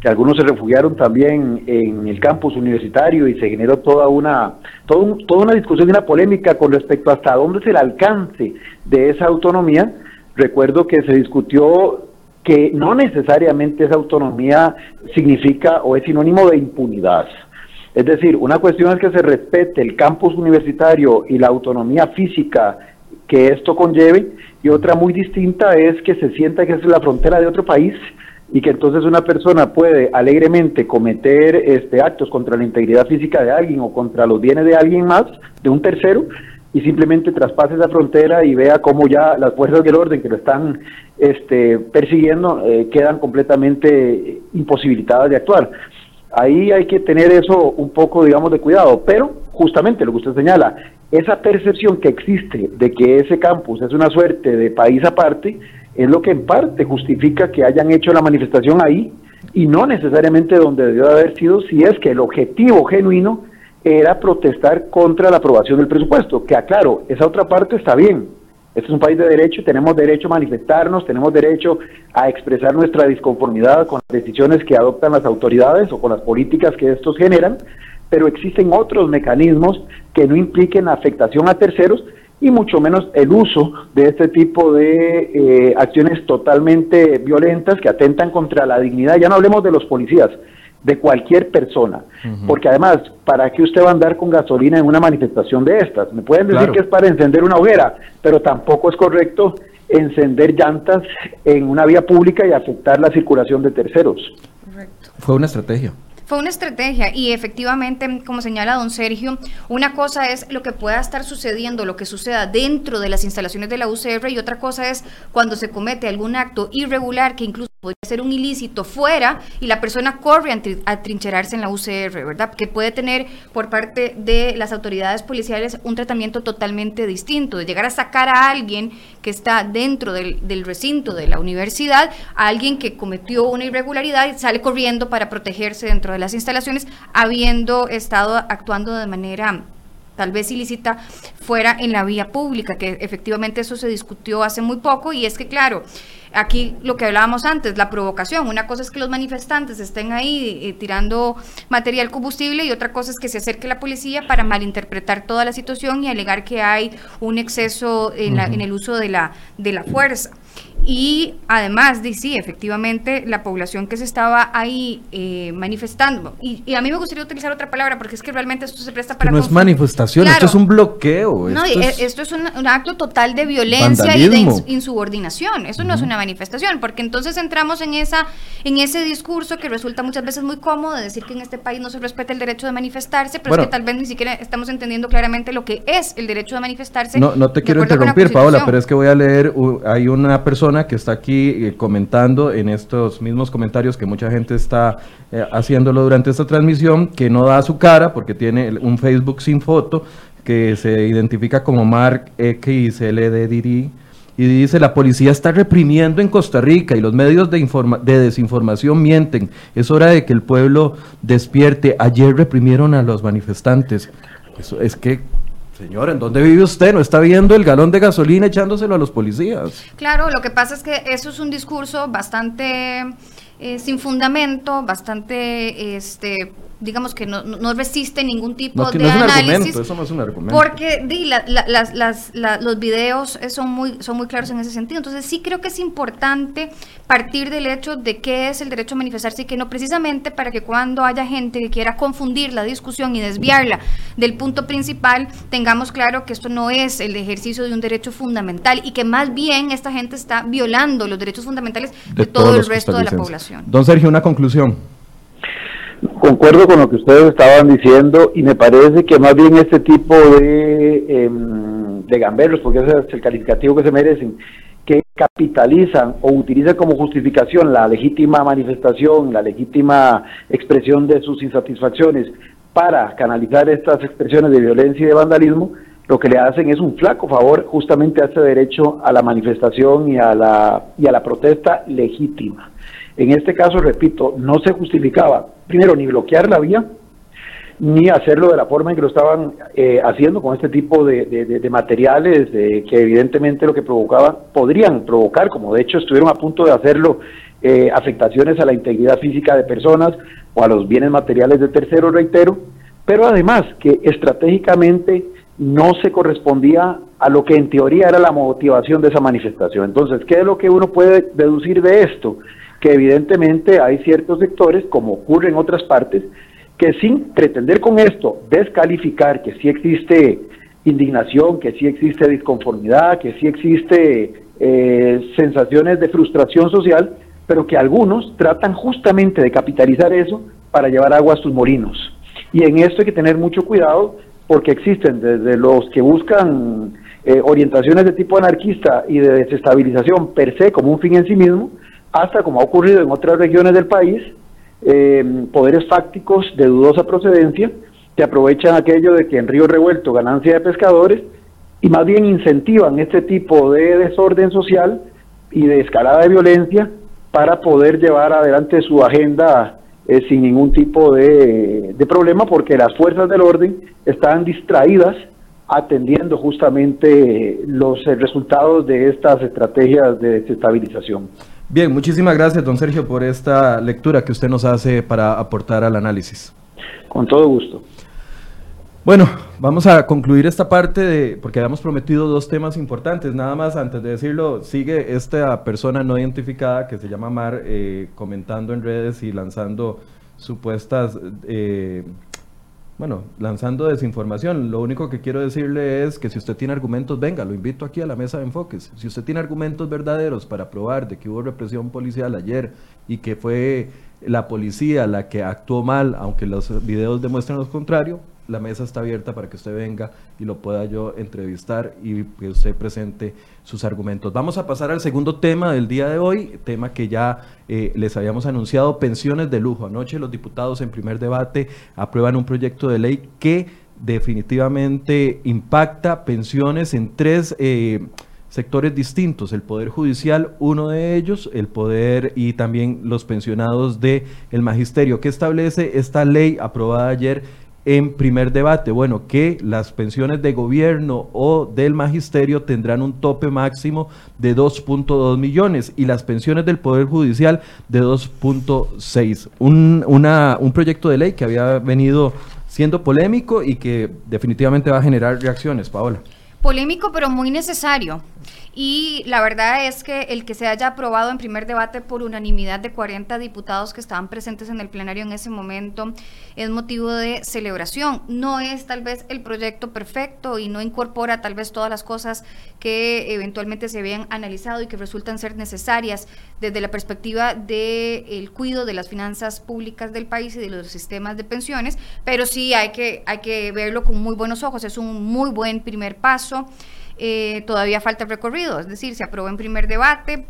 algunos se refugiaron también en el campus universitario y se generó toda una, toda una discusión y una polémica con respecto hasta dónde es el alcance de esa autonomía. Recuerdo que se discutió que no necesariamente esa autonomía significa o es sinónimo de impunidad. Es decir, una cuestión es que se respete el campus universitario y la autonomía física que esto conlleve, y otra muy distinta es que se sienta que es la frontera de otro país y que entonces una persona puede alegremente cometer este actos contra la integridad física de alguien o contra los bienes de alguien más, de un tercero, y simplemente traspase esa frontera y vea cómo ya las fuerzas del orden que lo están este, persiguiendo eh, quedan completamente imposibilitadas de actuar. Ahí hay que tener eso un poco, digamos, de cuidado, pero justamente lo que usted señala, esa percepción que existe de que ese campus es una suerte de país aparte, es lo que en parte justifica que hayan hecho la manifestación ahí y no necesariamente donde debió haber sido si es que el objetivo genuino era protestar contra la aprobación del presupuesto. Que aclaro, esa otra parte está bien. Este es un país de derecho tenemos derecho a manifestarnos, tenemos derecho a expresar nuestra disconformidad con las decisiones que adoptan las autoridades o con las políticas que estos generan, pero existen otros mecanismos que no impliquen afectación a terceros y mucho menos el uso de este tipo de eh, acciones totalmente violentas que atentan contra la dignidad. Ya no hablemos de los policías, de cualquier persona. Porque además, ¿para qué usted va a andar con gasolina en una manifestación de estas? Me pueden decir que es para encender una hoguera, pero tampoco es correcto encender llantas en una vía pública y afectar la circulación de terceros. Fue una estrategia. Fue una estrategia y efectivamente, como señala don Sergio, una cosa es lo que pueda estar sucediendo, lo que suceda dentro de las instalaciones de la UCR y otra cosa es cuando se comete algún acto irregular que incluso podría ser un ilícito fuera y la persona corre a, trincherarse en la UCR, ¿verdad? Que puede tener por parte de las autoridades policiales un tratamiento totalmente distinto, de llegar a sacar a alguien que está dentro del, del recinto de la universidad, a alguien que cometió una irregularidad y sale corriendo para protegerse dentro de las instalaciones, habiendo estado actuando de manera tal vez ilícita fuera en la vía pública, que efectivamente eso se discutió hace muy poco y es que claro, aquí lo que hablábamos antes, la provocación, una cosa es que los manifestantes estén ahí eh, tirando material combustible y otra cosa es que se acerque la policía para malinterpretar toda la situación y alegar que hay un exceso en, en el uso de la, de la fuerza. Y además, sí, efectivamente, la población que se estaba ahí eh, manifestando, y, a mí me gustaría utilizar otra palabra porque es que realmente esto se presta para... no es manifestación, esto es un bloqueo. No, esto, es, un, acto total de violencia y de insubordinación. Esto no es una manifestación, porque entonces entramos en, esa, en ese discurso que resulta muchas veces muy cómodo de decir que en este país no se respeta el derecho de manifestarse, pero es que tal vez ni siquiera estamos entendiendo claramente lo que es el derecho de manifestarse. No, no te quiero interrumpir, Paola, pero es que voy a leer, hay una persona que está aquí eh, comentando en estos mismos comentarios que mucha gente está eh, haciéndolo durante esta transmisión, que no da su cara porque tiene un Facebook sin foto, que se identifica como Mark XLDDD y dice la policía está reprimiendo en Costa Rica y los medios de, de desinformación mienten. Es hora de que el pueblo despierte. Ayer reprimieron a los manifestantes. Eso es que Señor, ¿en dónde vive usted? ¿No está viendo el galón de gasolina echándoselo a los policías? Claro, lo que pasa es que eso es un discurso bastante eh, sin fundamento, bastante este, digamos que no, no resiste ningún tipo de análisis. eso no es un argumento. Porque di, las, las, los videos son muy, son muy claros en ese sentido. Entonces sí creo que es importante partir del hecho de qué es el derecho a manifestarse y que no, precisamente para que cuando haya gente que quiera confundir la discusión y desviarla del punto principal, tengamos claro que esto no es el ejercicio de un derecho fundamental y que más bien esta gente está violando los derechos fundamentales de, todo el resto de la población. Don Sergio, una conclusión. Concuerdo con lo que ustedes estaban diciendo y me parece que más bien este tipo de, eh, de gamberros, porque ese es el calificativo que se merecen, que capitalizan o utilizan como justificación la legítima manifestación, la legítima expresión de sus insatisfacciones para canalizar estas expresiones de violencia y de vandalismo, lo que le hacen es un flaco favor justamente a ese derecho a la manifestación y a la, y a la protesta legítima. En este caso, repito, no se justificaba, primero, ni bloquear la vía, ni hacerlo de la forma en que lo estaban eh, haciendo con este tipo de, materiales que evidentemente lo que provocaban, podrían provocar, como de hecho estuvieron a punto de hacerlo, eh, afectaciones a la integridad física de personas o a los bienes materiales de terceros, reitero, pero además que estratégicamente no se correspondía a lo que en teoría era la motivación de esa manifestación. Entonces, ¿qué es lo que uno puede deducir de esto? Que evidentemente hay ciertos sectores, como ocurre en otras partes, que sin pretender con esto descalificar que sí existe indignación, que sí existe disconformidad, que sí existe eh, sensaciones de frustración social, pero que algunos tratan justamente de capitalizar eso para llevar agua a sus molinos. Y en esto hay que tener mucho cuidado porque existen desde los que buscan eh, orientaciones de tipo anarquista y de desestabilización per se como un fin en sí mismo, hasta como ha ocurrido en otras regiones del país, eh, poderes fácticos de dudosa procedencia que aprovechan aquello de que en río revuelto ganancia de pescadores y más bien incentivan este tipo de desorden social y de escalada de violencia para poder llevar adelante su agenda eh, sin ningún tipo de, problema, porque las fuerzas del orden están distraídas atendiendo justamente los resultados de estas estrategias de desestabilización. Bien, muchísimas gracias, don Sergio, por esta lectura que usted nos hace para aportar al análisis. Con todo gusto. Bueno, vamos a concluir esta parte de, porque habíamos prometido dos temas importantes. Nada más antes de decirlo, sigue esta persona no identificada que se llama Mar eh, comentando en redes y lanzando supuestas, eh, bueno, lanzando desinformación. Lo único que quiero decirle es que si usted tiene argumentos, venga, lo invito aquí a la mesa de enfoques. Si usted tiene argumentos verdaderos para probar de que hubo represión policial ayer y que fue la policía la que actuó mal, aunque los videos demuestran lo contrario, la mesa está abierta para que usted venga y lo pueda yo entrevistar y que usted presente sus argumentos. Vamos a pasar al segundo tema del día de hoy, tema que ya eh, les habíamos anunciado, pensiones de lujo. Anoche los diputados en primer debate aprueban un proyecto de ley que definitivamente impacta pensiones en tres... Eh, sectores distintos, el Poder Judicial, uno de ellos, el Poder y también los pensionados del el Magisterio. ¿Qué establece esta ley aprobada ayer en primer debate, bueno, que las pensiones de gobierno o del magisterio tendrán un tope máximo de 2.2 millones y las pensiones del Poder Judicial de 2.6. Un, un proyecto de ley que había venido siendo polémico y que definitivamente va a generar reacciones, Paola. Polémico, pero muy necesario. Y la verdad es que el que se haya aprobado en primer debate por unanimidad de 40 diputados que estaban presentes en el plenario en ese momento es motivo de celebración. No es tal vez el proyecto perfecto y no incorpora tal vez todas las cosas que eventualmente se habían analizado y que resultan ser necesarias desde la perspectiva del el cuidado de las finanzas públicas del país y de los sistemas de pensiones, pero sí hay que, hay que verlo con muy buenos ojos. Es un muy buen primer paso. Eh, todavía falta recorrido, es decir, se aprobó en primer debate,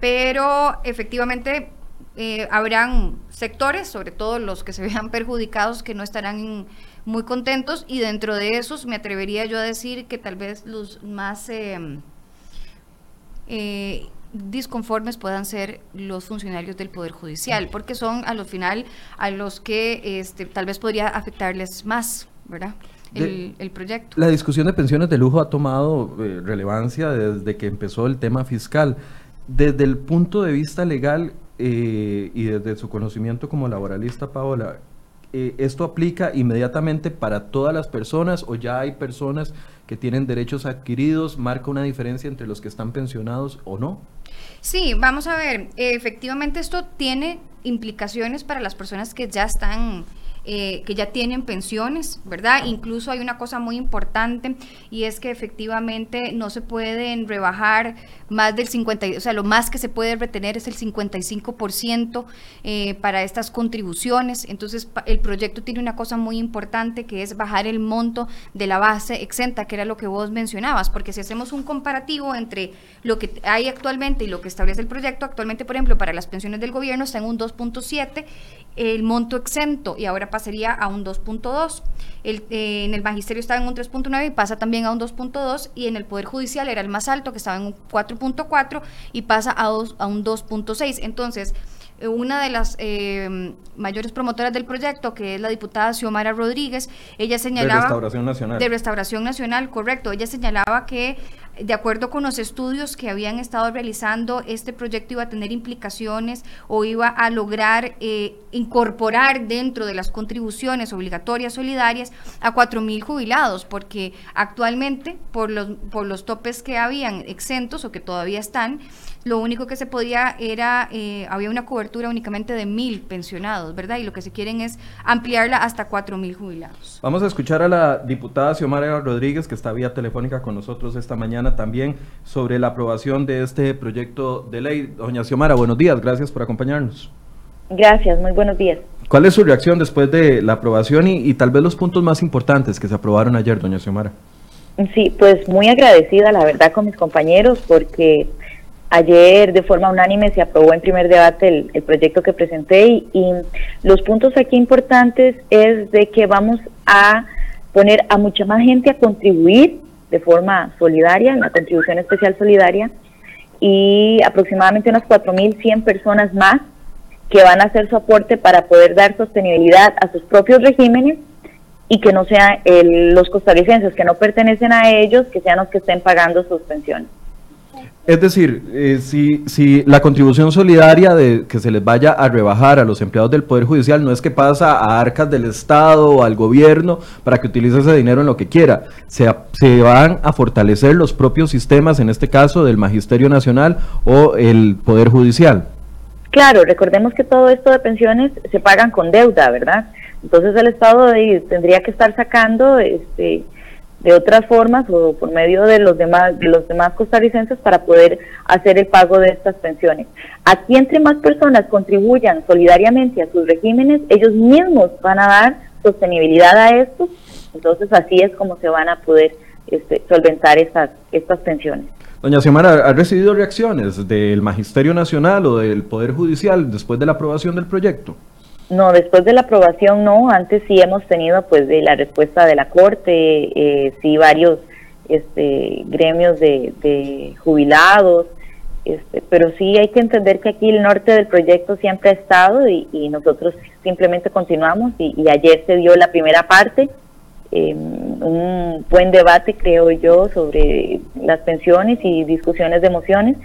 pero efectivamente eh, habrán sectores, sobre todo los que se vean perjudicados, que no estarán muy contentos y dentro de esos me atrevería yo a decir que tal vez los más em, eh, disconformes puedan ser los funcionarios del Poder Judicial, porque son a lo final a los que este, tal vez podría afectarles más, ¿verdad? El, proyecto. La discusión de pensiones de lujo ha tomado eh, relevancia desde que empezó el tema fiscal. Desde el punto de vista legal eh, y desde su conocimiento como laboralista, Paola, eh, ¿esto aplica inmediatamente para todas las personas o ya hay personas que tienen derechos adquiridos? ¿Marca una diferencia entre los que están pensionados o no? Sí, vamos a ver, efectivamente esto tiene implicaciones para las personas que ya están eh, que ya tienen pensiones, ¿verdad? Incluso hay una cosa muy importante y es que efectivamente no se pueden rebajar más del 50, o sea, lo más que se puede retener es el 55% eh, para estas contribuciones. Entonces, el proyecto tiene una cosa muy importante que es bajar el monto de la base exenta, que era lo que vos mencionabas, porque si hacemos un comparativo entre lo que hay actualmente y lo que establece el proyecto, actualmente, por ejemplo, para las pensiones del gobierno está en un 2.7 el monto exento y ahora pasaría a un 2.2. El, eh, en el magisterio estaba en un 3.9 y pasa también a un 2.2 y en el Poder Judicial era el más alto que estaba en un 4.4 y pasa a, a un 2.6. Entonces, eh, una de las eh, mayores promotoras del proyecto, que es la diputada Xiomara Rodríguez, ella señalaba... De Restauración Nacional. De Restauración Nacional, correcto. Ella señalaba que de acuerdo con los estudios que habían estado realizando, este proyecto iba a tener implicaciones o iba a lograr eh, incorporar dentro de las contribuciones obligatorias solidarias a 4.000 jubilados, porque actualmente por los, por los topes que habían exentos o que todavía están, lo único que se podía era, eh, había una cobertura únicamente de mil pensionados, ¿verdad? Y lo que se quieren es ampliarla hasta cuatro mil jubilados. Vamos a escuchar a la diputada Xiomara Rodríguez, que está vía telefónica con nosotros esta mañana también, sobre la aprobación de este proyecto de ley. Doña Xiomara, buenos días, gracias por acompañarnos. Gracias, muy buenos días. ¿Cuál es su reacción después de la aprobación y, y tal vez los puntos más importantes que se aprobaron ayer, doña Xiomara? Sí, pues muy agradecida, la verdad, con mis compañeros, porque Ayer de forma unánime se aprobó en primer debate el, proyecto que presenté y, los puntos aquí importantes es de que vamos a poner a mucha más gente a contribuir de forma solidaria, en la contribución especial solidaria, y aproximadamente unas 4.100 personas más que van a hacer su aporte para poder dar sostenibilidad a sus propios regímenes y que no sean los costarricenses que no pertenecen a ellos, que sean los que estén pagando sus pensiones. Es decir, eh, si, si la contribución solidaria de que se les vaya a rebajar a los empleados del Poder Judicial no es que pasa a arcas del Estado o al gobierno para que utilice ese dinero en lo que quiera, se, van a fortalecer los propios sistemas, en este caso del Magisterio Nacional o el Poder Judicial. Claro, recordemos que todo esto de pensiones se pagan con deuda, ¿verdad? Entonces el Estado tendría que estar sacando este de otras formas o por medio de los demás de los demás costarricenses para poder hacer el pago de estas pensiones. Aquí entre más personas contribuyan solidariamente a sus regímenes, ellos mismos van a dar sostenibilidad a esto, entonces así es como se van a poder este, solventar estas estas pensiones. Doña Xiomara, ¿ha recibido reacciones del Magisterio Nacional o del Poder Judicial después de la aprobación del proyecto? No, después de la aprobación no, antes sí hemos tenido pues de la respuesta de la Corte, eh, sí varios este, gremios de, jubilados, este, pero sí hay que entender que aquí el norte del proyecto siempre ha estado y, nosotros simplemente continuamos y, ayer se dio la primera parte, eh, un buen debate creo yo sobre las pensiones y discusiones de emociones,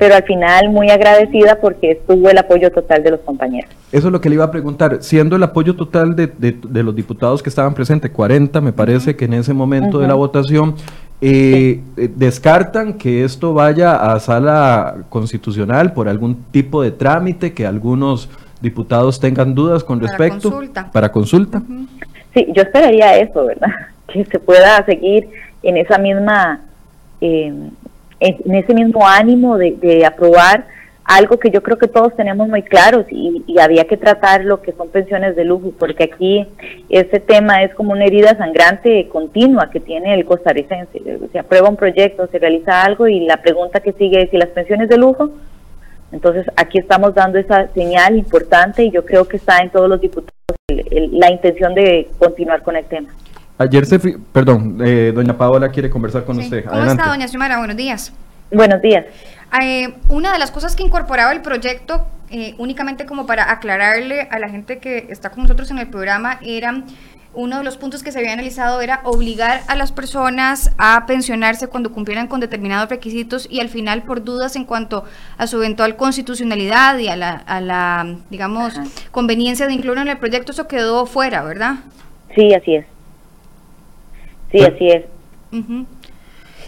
pero al final muy agradecida porque estuvo el apoyo total de los compañeros. Eso es lo que le iba a preguntar, siendo el apoyo total de, de, los diputados que estaban presentes, 40 me parece que en ese momento de la votación, eh, eh, ¿descartan que esto vaya a sala constitucional por algún tipo de trámite que algunos diputados tengan dudas con respecto? Para consulta. Para consulta. Sí, yo esperaría eso, ¿verdad? Que se pueda seguir en esa misma... Eh, en ese mismo ánimo de, aprobar algo que yo creo que todos tenemos muy claros y, había que tratar lo que son pensiones de lujo, porque aquí este tema es como una herida sangrante continua que tiene el costarricense. Se aprueba un proyecto, se realiza algo y la pregunta que sigue es si las pensiones de lujo. Entonces aquí estamos dando esa señal importante y yo creo que está en todos los diputados la intención de continuar con el tema. Ayer se, perdón, eh, doña Paola quiere conversar con usted. ¿Cómo está, doña Xiomara? Buenos días. Buenos días. Eh, una de las cosas que incorporaba el proyecto, eh, únicamente como para aclararle a la gente que está con nosotros en el programa, era uno de los puntos que se había analizado era obligar a las personas a pensionarse cuando cumplieran con determinados requisitos y al final por dudas en cuanto a su eventual constitucionalidad y a la, a la digamos, conveniencia de incluirlo en el proyecto, eso quedó fuera, ¿verdad? Sí, así es. Sí, así es.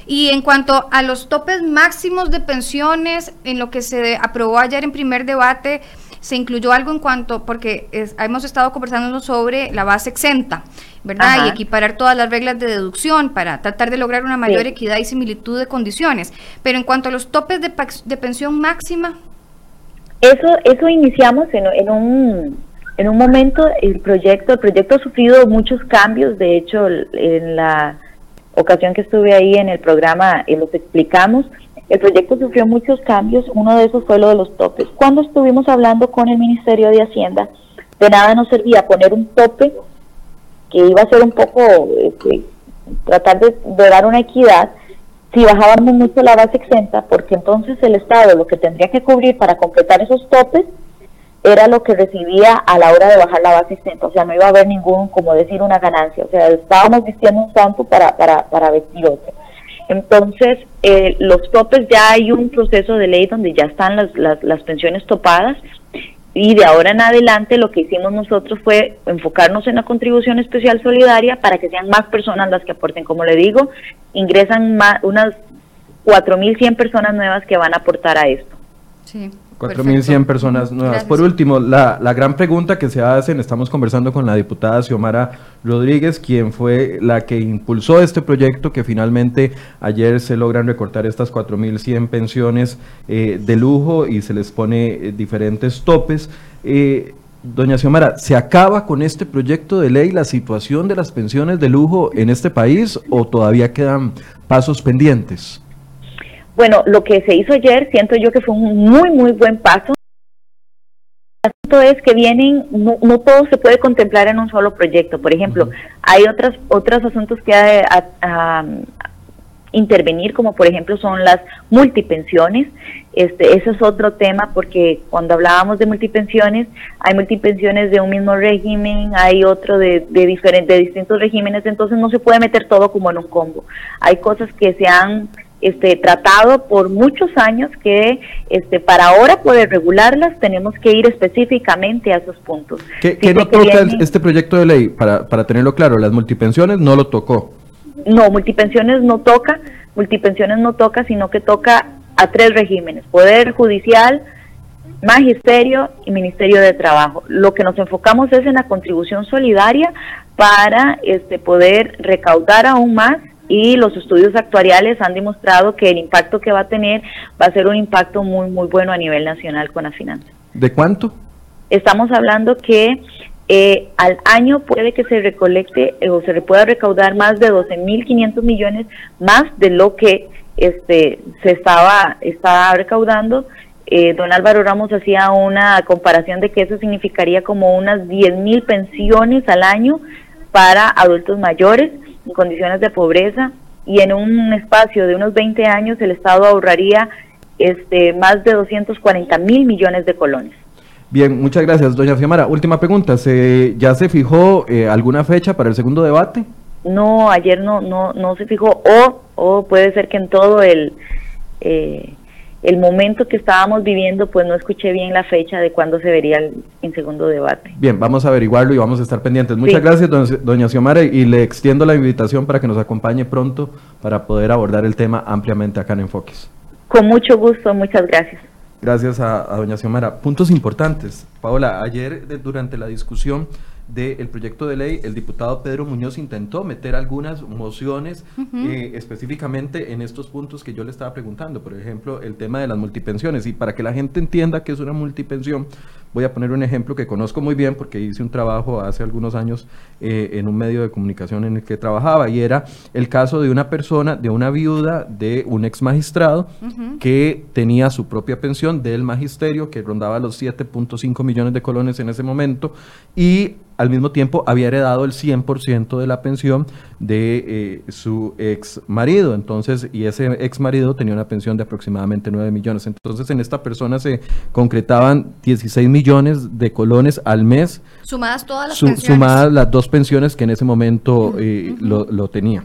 Y en cuanto a los topes máximos de pensiones, en lo que se aprobó ayer en primer debate, se incluyó algo en cuanto, porque hemos estado conversando sobre la base exenta, ¿verdad? Y equiparar todas las reglas de deducción para tratar de lograr una mayor equidad y similitud de condiciones. Pero en cuanto a los topes de, de pensión máxima. Eso, eso iniciamos en, en un en un momento el proyecto, el proyecto ha sufrido muchos cambios, de hecho en la ocasión que estuve ahí en el programa y los explicamos, el proyecto sufrió muchos cambios, uno de esos fue lo de los topes. Cuando estuvimos hablando con el Ministerio de Hacienda, de nada nos servía poner un tope que iba a ser un poco, este, tratar de, de dar una equidad, si bajábamos mucho la base exenta, porque entonces el Estado lo que tendría que cubrir para completar esos topes era lo que recibía a la hora de bajar la base exenta, o sea, no iba a haber ningún, como decir, una ganancia, o sea, estábamos vistiendo un santo para, para, para vestir otro. Entonces, eh, los topes ya hay un proceso de ley donde ya están las, las, las pensiones topadas y de ahora en adelante lo que hicimos nosotros fue enfocarnos en la contribución especial solidaria para que sean más personas las que aporten. Como le digo, ingresan más, unas 4.100 personas nuevas que van a aportar a esto. Sí. 4.100 personas nuevas. Por último, la, la, gran pregunta que se hacen, estamos conversando con la diputada Xiomara Rodríguez, quien fue la que impulsó este proyecto, que finalmente ayer se logran recortar estas 4.100 pensiones eh, de lujo y se les pone eh, diferentes topes. Eh, doña Xiomara, ¿se acaba con este proyecto de ley la situación de las pensiones de lujo en este país o todavía quedan pasos pendientes? Bueno, lo que se hizo ayer siento yo que fue un muy, muy buen paso. El asunto es que vienen, no, todo se puede contemplar en un solo proyecto. Por ejemplo, hay otras, otros asuntos que intervenir, como por ejemplo son las multipensiones. Este, ese es otro tema porque cuando hablábamos de multipensiones, hay multipensiones de un mismo régimen, hay otro de, de, diferentes, de distintos regímenes, entonces no se puede meter todo como en un combo. Hay cosas que se han este, tratado por muchos años que este, para ahora poder regularlas tenemos que ir específicamente a esos puntos. ¿Qué, no toca este proyecto de ley? Para, para tenerlo claro, las multipensiones no lo tocó. No, multipensiones no toca, multipensiones no toca, sino que toca a tres regímenes, Poder Judicial, Magisterio y Ministerio de Trabajo. Lo que nos enfocamos es en la contribución solidaria para este, poder recaudar aún más y los estudios actuariales han demostrado que el impacto que va a tener va a ser un impacto muy, muy bueno a nivel nacional con la finanza. ¿De cuánto? Estamos hablando que eh, al año puede que se recolecte eh, o se pueda recaudar más de 12.500 millones más de lo que este se estaba, estaba recaudando. Eh, don Álvaro Ramos hacía una comparación de que eso significaría como unas 10.000 pensiones al año para adultos mayores en condiciones de pobreza y en un espacio de unos 20 años el Estado ahorraría este, más de 240 mil millones de colones. Bien, muchas gracias, doña Fiamara. Última pregunta, ¿se, ¿ya se fijó eh, alguna fecha para el segundo debate? No, ayer no, no, no se fijó, o, o puede ser que en todo el, eh, el momento que estábamos viviendo, pues no escuché bien la fecha de cuándo se vería el, segundo debate. Bien, vamos a averiguarlo y vamos a estar pendientes. Muchas gracias, doña Xiomara, y le extiendo la invitación para que nos acompañe pronto para poder abordar el tema ampliamente acá en Enfoques. Con mucho gusto, muchas gracias. Gracias a, doña Xiomara. Puntos importantes. Paola, ayer durante la discusión del proyecto de ley, el diputado Pedro Muñoz intentó meter algunas mociones eh, específicamente en estos puntos que yo le estaba preguntando, por ejemplo, el tema de las multipensiones. Y para que la gente entienda que es una multipensión, voy a poner un ejemplo que conozco muy bien porque hice un trabajo hace algunos años eh, en un medio de comunicación en el que trabajaba. Y era el caso de una persona, de una viuda de un ex magistrado que tenía su propia pensión del magisterio que rondaba los 7.5 millones de colones en ese momento y al mismo tiempo había heredado el 100% de la pensión de eh, su ex marido. Entonces, y ese ex marido tenía una pensión de aproximadamente 9 millones. Entonces, en esta persona se concretaban 16 millones de colones al mes. Sumadas todas las pensiones. Sumadas las dos pensiones que en ese momento eh, lo, lo tenía.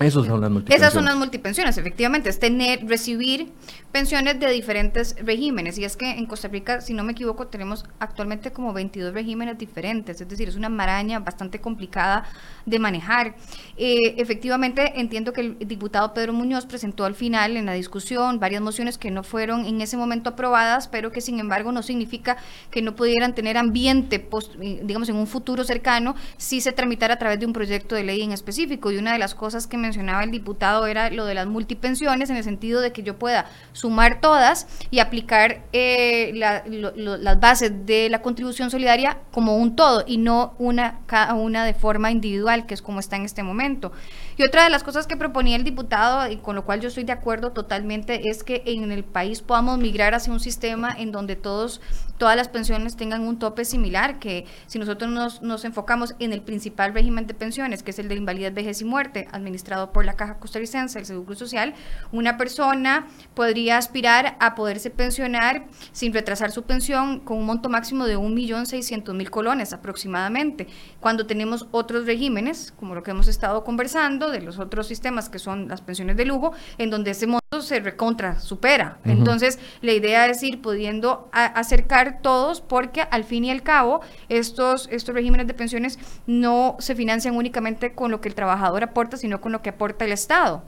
Esas son las multipensiones. Esas son las multipensiones, efectivamente, es tener, recibir pensiones de diferentes regímenes. Y es que en Costa Rica, si no me equivoco, tenemos actualmente como 22 regímenes diferentes, es decir, es una maraña bastante complicada de manejar. Eh, efectivamente, entiendo que el diputado Pedro Muñoz presentó al final en la discusión varias mociones que no fueron en ese momento aprobadas, pero que sin embargo no significa que no pudieran tener ambiente, post, eh, digamos, en un futuro cercano, si se tramitara a través de un proyecto de ley en específico. Y una de las cosas que me mencionaba el diputado era lo de las multipensiones, en el sentido de que yo pueda sumar todas y aplicar eh, las bases de la contribución solidaria como un todo y no una cada una de forma individual, que es como está en este momento. Y otra de las cosas que proponía el diputado, y con lo cual yo estoy de acuerdo totalmente, es que en el país podamos migrar hacia un sistema en donde todos, todas las pensiones tengan un tope similar, que si nosotros nos, nos enfocamos en el principal régimen de pensiones, que es el de invalidez, vejez y muerte, administrado por la Caja Costarricense, el Seguro Social, una persona podría aspirar a poderse pensionar sin retrasar su pensión con un monto máximo de 1.600.000 colones aproximadamente, cuando tenemos otros regímenes, como lo que hemos estado conversando, de los otros sistemas que son las pensiones de lujo, en donde ese monto se recontra, supera. Entonces, la idea es ir pudiendo acercar todos porque al fin y al cabo estos, estos regímenes de pensiones no se financian únicamente con lo que el trabajador aporta, sino con lo que aporta el Estado.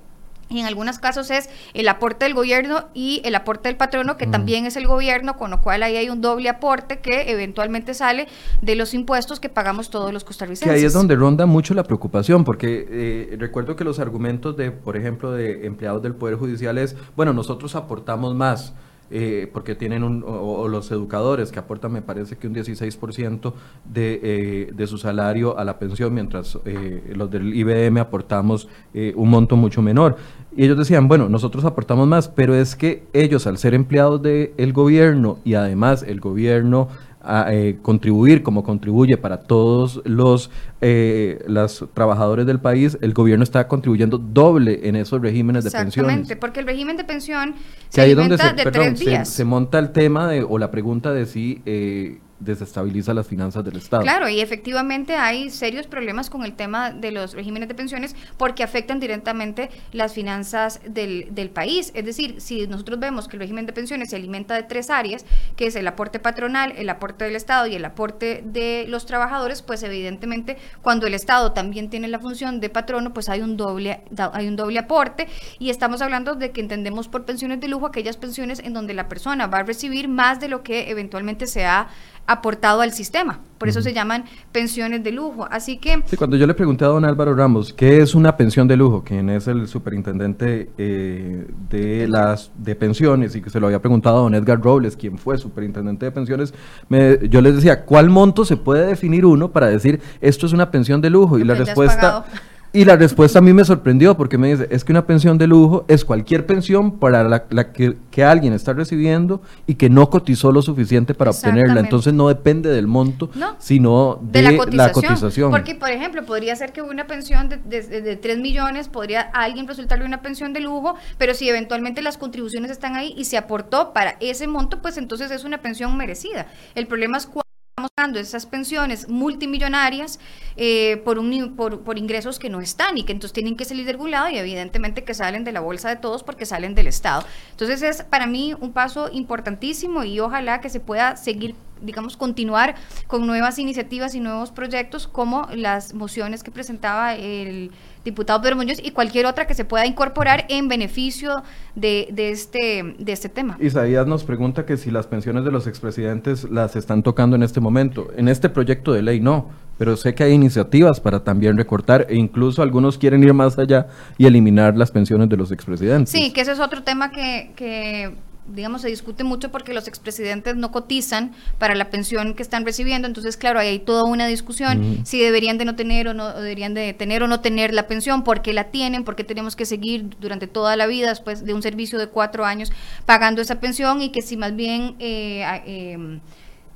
Y en algunos casos es el aporte del gobierno y el aporte del patrono, que también es el gobierno, con lo cual ahí hay un doble aporte que eventualmente sale de los impuestos que pagamos todos los costarricenses. Que ahí es donde ronda mucho la preocupación, porque eh, recuerdo que los argumentos de, por ejemplo, de empleados del Poder Judicial es, bueno, nosotros aportamos más eh, porque tienen un, o, los educadores que aportan, me parece que un 16% de, eh, de su salario a la pensión, mientras eh, los del IBM aportamos un monto mucho menor. Y ellos decían, bueno, nosotros aportamos más, pero es que ellos al ser empleados del gobierno y además el gobierno eh, contribuir como contribuye para todos los, eh, los trabajadores del país, el gobierno está contribuyendo doble en esos regímenes de pensiones. Exactamente, porque el régimen de pensión se de tres días. Se, monta el tema de, o la pregunta de si eh, desestabiliza las finanzas del Estado. Claro, y efectivamente hay serios problemas con el tema de los regímenes de pensiones porque afectan directamente las finanzas del, del, país. Es decir, si nosotros vemos que el régimen de pensiones se alimenta de tres áreas, que es el aporte patronal, el aporte del Estado y el aporte de los trabajadores, pues evidentemente cuando el Estado también tiene la función de patrono, pues hay un doble, hay un doble aporte y estamos hablando de que entendemos por pensiones de lujo aquellas pensiones en donde la persona va a recibir más de lo que eventualmente se ha aportado al sistema. Por eso se llaman pensiones de lujo. Así que... Sí, cuando yo le pregunté a don Álvaro Ramos, ¿qué es una pensión de lujo? Quien es el superintendente eh, de las de pensiones y que se lo había preguntado a don Edgar Robles, quien fue superintendente de pensiones, me, yo les decía, ¿cuál monto se puede definir uno para decir esto es una pensión de lujo? Y la respuesta... Y la respuesta a mí me sorprendió porque me dice, es que una pensión de lujo es cualquier pensión para la, que, alguien está recibiendo y que no cotizó lo suficiente para obtenerla. Entonces no depende del monto, sino de, la, cotización. Porque, por ejemplo, podría ser que una pensión de, de, de, 3 millones, podría a alguien resultarle una pensión de lujo, pero si eventualmente las contribuciones están ahí y se aportó para ese monto, pues entonces es una pensión merecida. El problema es cuando estamos dando esas pensiones multimillonarias eh, por, un, por, por, ingresos que no están y que entonces tienen que salir de algún y evidentemente que salen de la bolsa de todos porque salen del Estado. Entonces es para mí un paso importantísimo y ojalá que se pueda seguir digamos, continuar con nuevas iniciativas y nuevos proyectos como las mociones que presentaba el diputado Pedro Muñoz y cualquier otra que se pueda incorporar en beneficio de, de, este, de este tema. Isaías nos pregunta que si las pensiones de los expresidentes las están tocando en este momento. En este proyecto de ley no, pero sé que hay iniciativas para también recortar e incluso algunos quieren ir más allá y eliminar las pensiones de los expresidentes. Sí, que ese es otro tema que, que digamos, se discute mucho porque los expresidentes no cotizan para la pensión que están recibiendo, entonces, claro, ahí hay toda una discusión si deberían de no tener o no deberían de tener o no tener la pensión, por qué la tienen, por qué tenemos que seguir durante toda la vida después de un servicio de cuatro años pagando esa pensión y que si más bien eh, eh,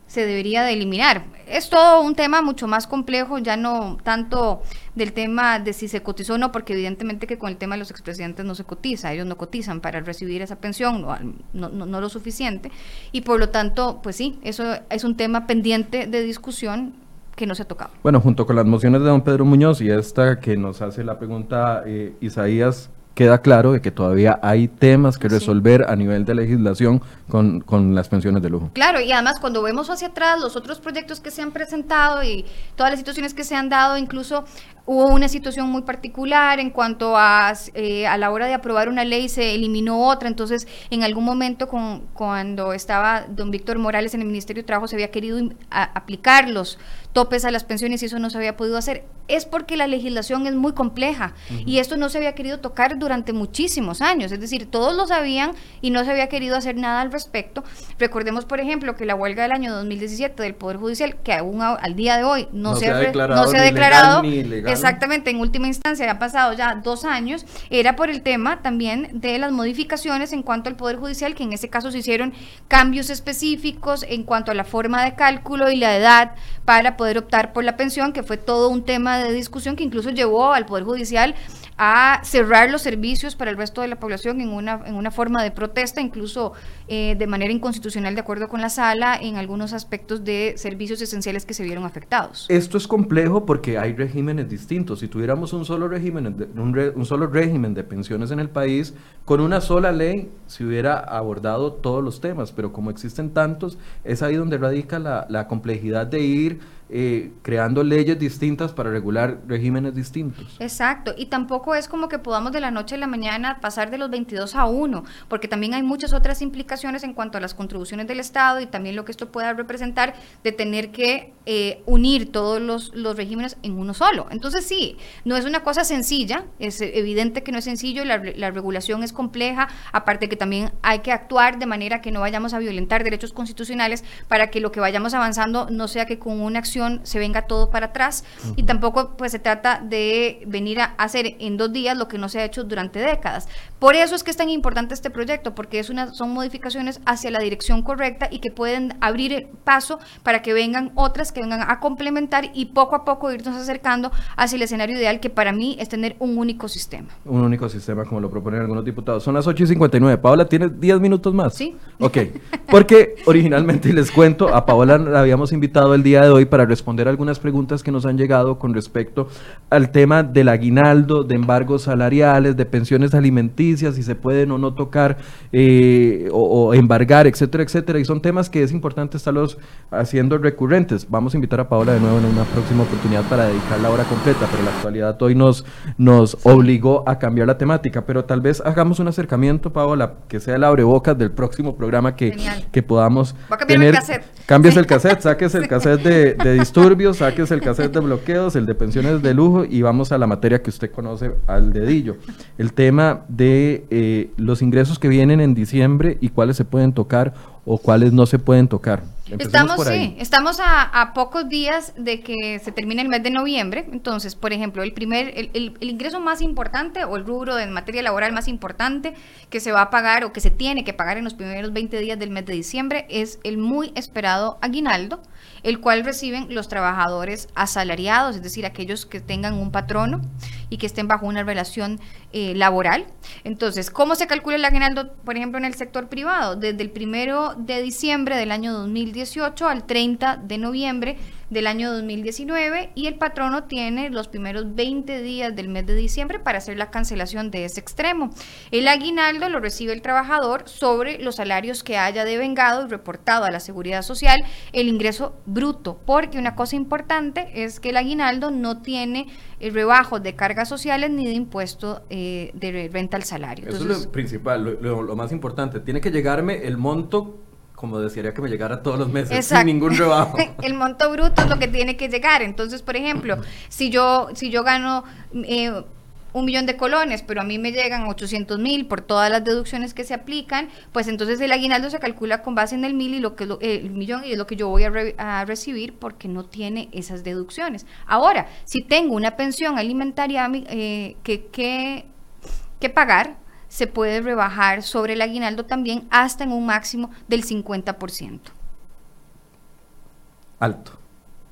se debería de eliminar. Es todo un tema mucho más complejo, ya no tanto del tema de si se cotizó o no, porque evidentemente que con el tema de los expresidentes no se cotiza, ellos no cotizan para recibir esa pensión, no, no, no lo suficiente, y por lo tanto, pues sí, eso es un tema pendiente de discusión que no se ha tocado. Bueno, junto con las mociones de don Pedro Muñoz y esta que nos hace la pregunta eh, Isaías queda claro de que todavía hay temas que resolver a nivel de legislación con, con, las pensiones de lujo. Claro, y además cuando vemos hacia atrás los otros proyectos que se han presentado y todas las situaciones que se han dado, incluso hubo una situación muy particular en cuanto a, eh, a la hora de aprobar una ley se eliminó otra, entonces en algún momento con, cuando estaba don Víctor Morales en el Ministerio de Trabajo se había querido aplicar los topes a las pensiones y eso no se había podido hacer. Es porque la legislación es muy compleja y esto no se había querido tocar durante muchísimos años, es decir, todos lo sabían y no se había querido hacer nada al respecto. Recordemos, por ejemplo, que la huelga del año 2017 del Poder Judicial, que aún al día de hoy no, se, ha declarado, no se ha declarado exactamente, en última instancia, ha pasado ya dos años, era por el tema también de las modificaciones en cuanto al Poder Judicial, que en ese caso se hicieron cambios específicos en cuanto a la forma de cálculo y la edad para poder poder optar por la pensión, que fue todo un tema de discusión que incluso llevó al Poder Judicial a cerrar los servicios para el resto de la población en una, en una forma de protesta, incluso eh, de manera inconstitucional, de acuerdo con la sala, en algunos aspectos de servicios esenciales que se vieron afectados. Esto es complejo porque hay regímenes distintos. Si tuviéramos un solo régimen, un, un solo régimen de pensiones en el país, con una sola ley se hubiera abordado todos los temas, pero como existen tantos, es ahí donde radica la, la complejidad de ir eh, creando leyes distintas para regular regímenes distintos. Exacto, y tampoco es como que podamos de la noche a la mañana pasar de los 22 a 1, porque también hay muchas otras implicaciones en cuanto a las contribuciones del Estado y también lo que esto pueda representar de tener que eh, unir todos los, los, regímenes en uno solo. Entonces sí, no es una cosa sencilla, es evidente que no es sencillo, la, la regulación es compleja, aparte que también hay que actuar de manera que no vayamos a violentar derechos constitucionales para que lo que vayamos avanzando no sea que con una acción se venga todo para atrás y tampoco pues se trata de venir a hacer en en dos días lo que no se ha hecho durante décadas. Por eso es que es tan importante este proyecto, porque es una, son modificaciones hacia la dirección correcta y que pueden abrir el paso para que vengan otras que vengan a complementar y poco a poco irnos acercando hacia el escenario ideal que para mí es tener un único sistema. Un único sistema, como lo proponen algunos diputados. Son las 8 y 59. Paola, ¿tienes 10 minutos más? Sí. Ok. Porque originalmente les cuento, a Paola la habíamos invitado el día de hoy para responder algunas preguntas que nos han llegado con respecto al tema del aguinaldo, de embargos salariales, de pensiones alimenticias, si se pueden o no tocar eh, o, o embargar, etcétera, etcétera. Y son temas que es importante estarlos haciendo recurrentes. Vamos a invitar a Paola de nuevo en una próxima oportunidad para dedicar la hora completa, pero la actualidad hoy nos, nos obligó a cambiar la temática. Pero tal vez hagamos un acercamiento, Paola, que sea el abrebocas del próximo programa que, que podamos Voy a cambiar el cassette. Cambies el cassette, saques el cassette de, de disturbios, saques el cassette de bloqueos, el de pensiones de lujo y vamos a la materia que usted conoce al dedillo. El tema de eh, los ingresos que vienen en diciembre y cuáles se pueden tocar o cuáles no se pueden tocar. Empecemos Estamos, sí, estamos a, a pocos días de que se termine el mes de noviembre. Entonces, por ejemplo, el primer, el, el- el ingreso más importante o el rubro en materia laboral más importante que se va a pagar o que se tiene que pagar en los primeros 20 días del mes de diciembre es el muy esperado aguinaldo, el cual reciben los trabajadores asalariados, es decir, aquellos que tengan un patrono y que estén bajo una relación eh, laboral. Entonces, ¿cómo se calcula el aguinaldo, por ejemplo, en el sector privado? Desde el primero de diciembre del año 2018 al 30 de noviembre del año 2019 y el patrono tiene los primeros 20 días del mes de diciembre para hacer la cancelación de ese extremo. El aguinaldo lo recibe el trabajador sobre los salarios que haya devengado y reportado a la seguridad social el ingreso bruto, porque una cosa importante es que el aguinaldo no tiene eh, rebajos de cargas sociales ni de impuesto eh, de renta al salario. Eso es lo principal, lo, lo- lo más importante. Tiene que llegarme el monto, como desearía que me llegara todos los meses, sin ningún rebajo. el monto bruto es lo que tiene que llegar. Entonces, por ejemplo, si yo, si yo gano eh, un millón de colones, pero a mí me llegan 800 mil por todas las deducciones que se aplican, pues entonces el aguinaldo se calcula con base en el mil y lo que lo- el millón y es lo que yo voy a, re- a recibir porque no tiene esas deducciones. Ahora, si tengo una pensión alimentaria eh, que, que, que pagar, se puede rebajar sobre el aguinaldo también hasta en un máximo del 50%. Alto.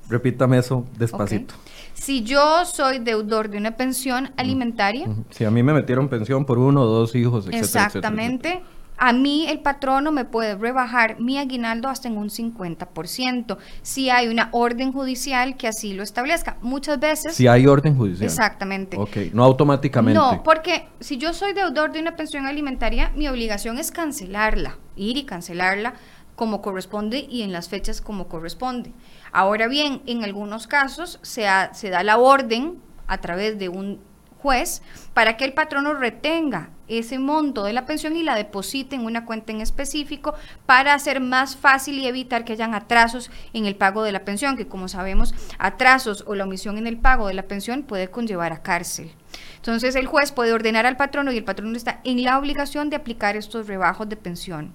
Repítame eso despacito. Si yo soy deudor de una pensión alimentaria. Si a mí me metieron pensión por uno o dos hijos, etcétera, etcétera, exactamente, a mí el patrono me puede rebajar mi aguinaldo hasta en un 50%, si hay una orden judicial que así lo establezca. Muchas veces... Si hay orden judicial. Exactamente. Ok, no automáticamente. No, porque si yo soy deudor de una pensión alimentaria, mi obligación es cancelarla, ir y cancelarla como corresponde y en las fechas como corresponde. Ahora bien, en algunos casos se, ha- se da la orden a través de un juez para que el patrono retenga ese monto de la pensión y la deposite en una cuenta en específico para hacer más fácil y evitar que hayan atrasos en el pago de la pensión, que como sabemos, atrasos o la omisión en el pago de la pensión puede conllevar a cárcel. Entonces el juez puede ordenar al patrono y el patrono está en la obligación de aplicar estos rebajos de pensión.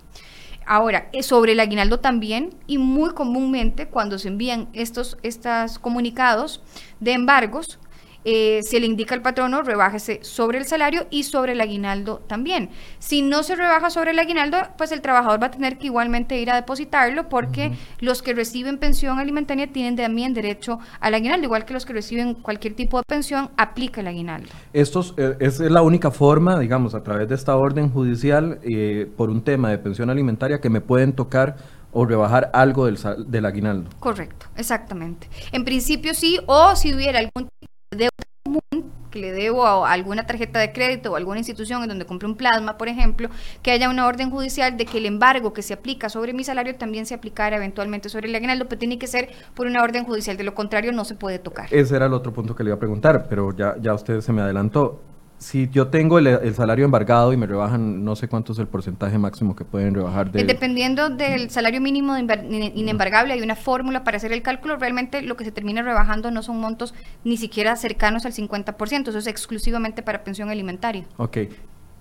Ahora, eh, sobre el aguinaldo también, y muy comúnmente cuando se envían estos, estos comunicados de embargos, eh, se le indica al patrono rebájese sobre el salario y sobre el aguinaldo también. Si no se rebaja sobre el aguinaldo, pues el trabajador va a tener que igualmente ir a depositarlo porque los que reciben pensión alimentaria tienen también derecho al aguinaldo, igual que los que reciben cualquier tipo de pensión, aplica el aguinaldo. Estos, eh, esa es la única forma, digamos, a través de esta orden judicial, eh, por un tema de pensión alimentaria, que me pueden tocar o rebajar algo del, sal- del aguinaldo. Correcto, exactamente. En principio sí, o si hubiera algún tipo deuda común que le debo a alguna tarjeta de crédito o alguna institución en donde compré un plasma, por ejemplo, que haya una orden judicial de que el embargo que se aplica sobre mi salario también se aplicara eventualmente sobre el aguinaldo, pero tiene que ser por una orden judicial, de lo contrario no se puede tocar. Ese era el otro punto que le iba a preguntar, pero ya, ya usted se me adelantó. Si yo tengo el, el salario embargado y me rebajan, no sé cuánto es el porcentaje máximo que pueden rebajar de... Eh, Dependiendo del salario mínimo de inembargable, hay una fórmula para hacer el cálculo. Realmente lo que se termina rebajando no son montos ni siquiera cercanos al 50%, eso es exclusivamente para pensión alimentaria. Ok.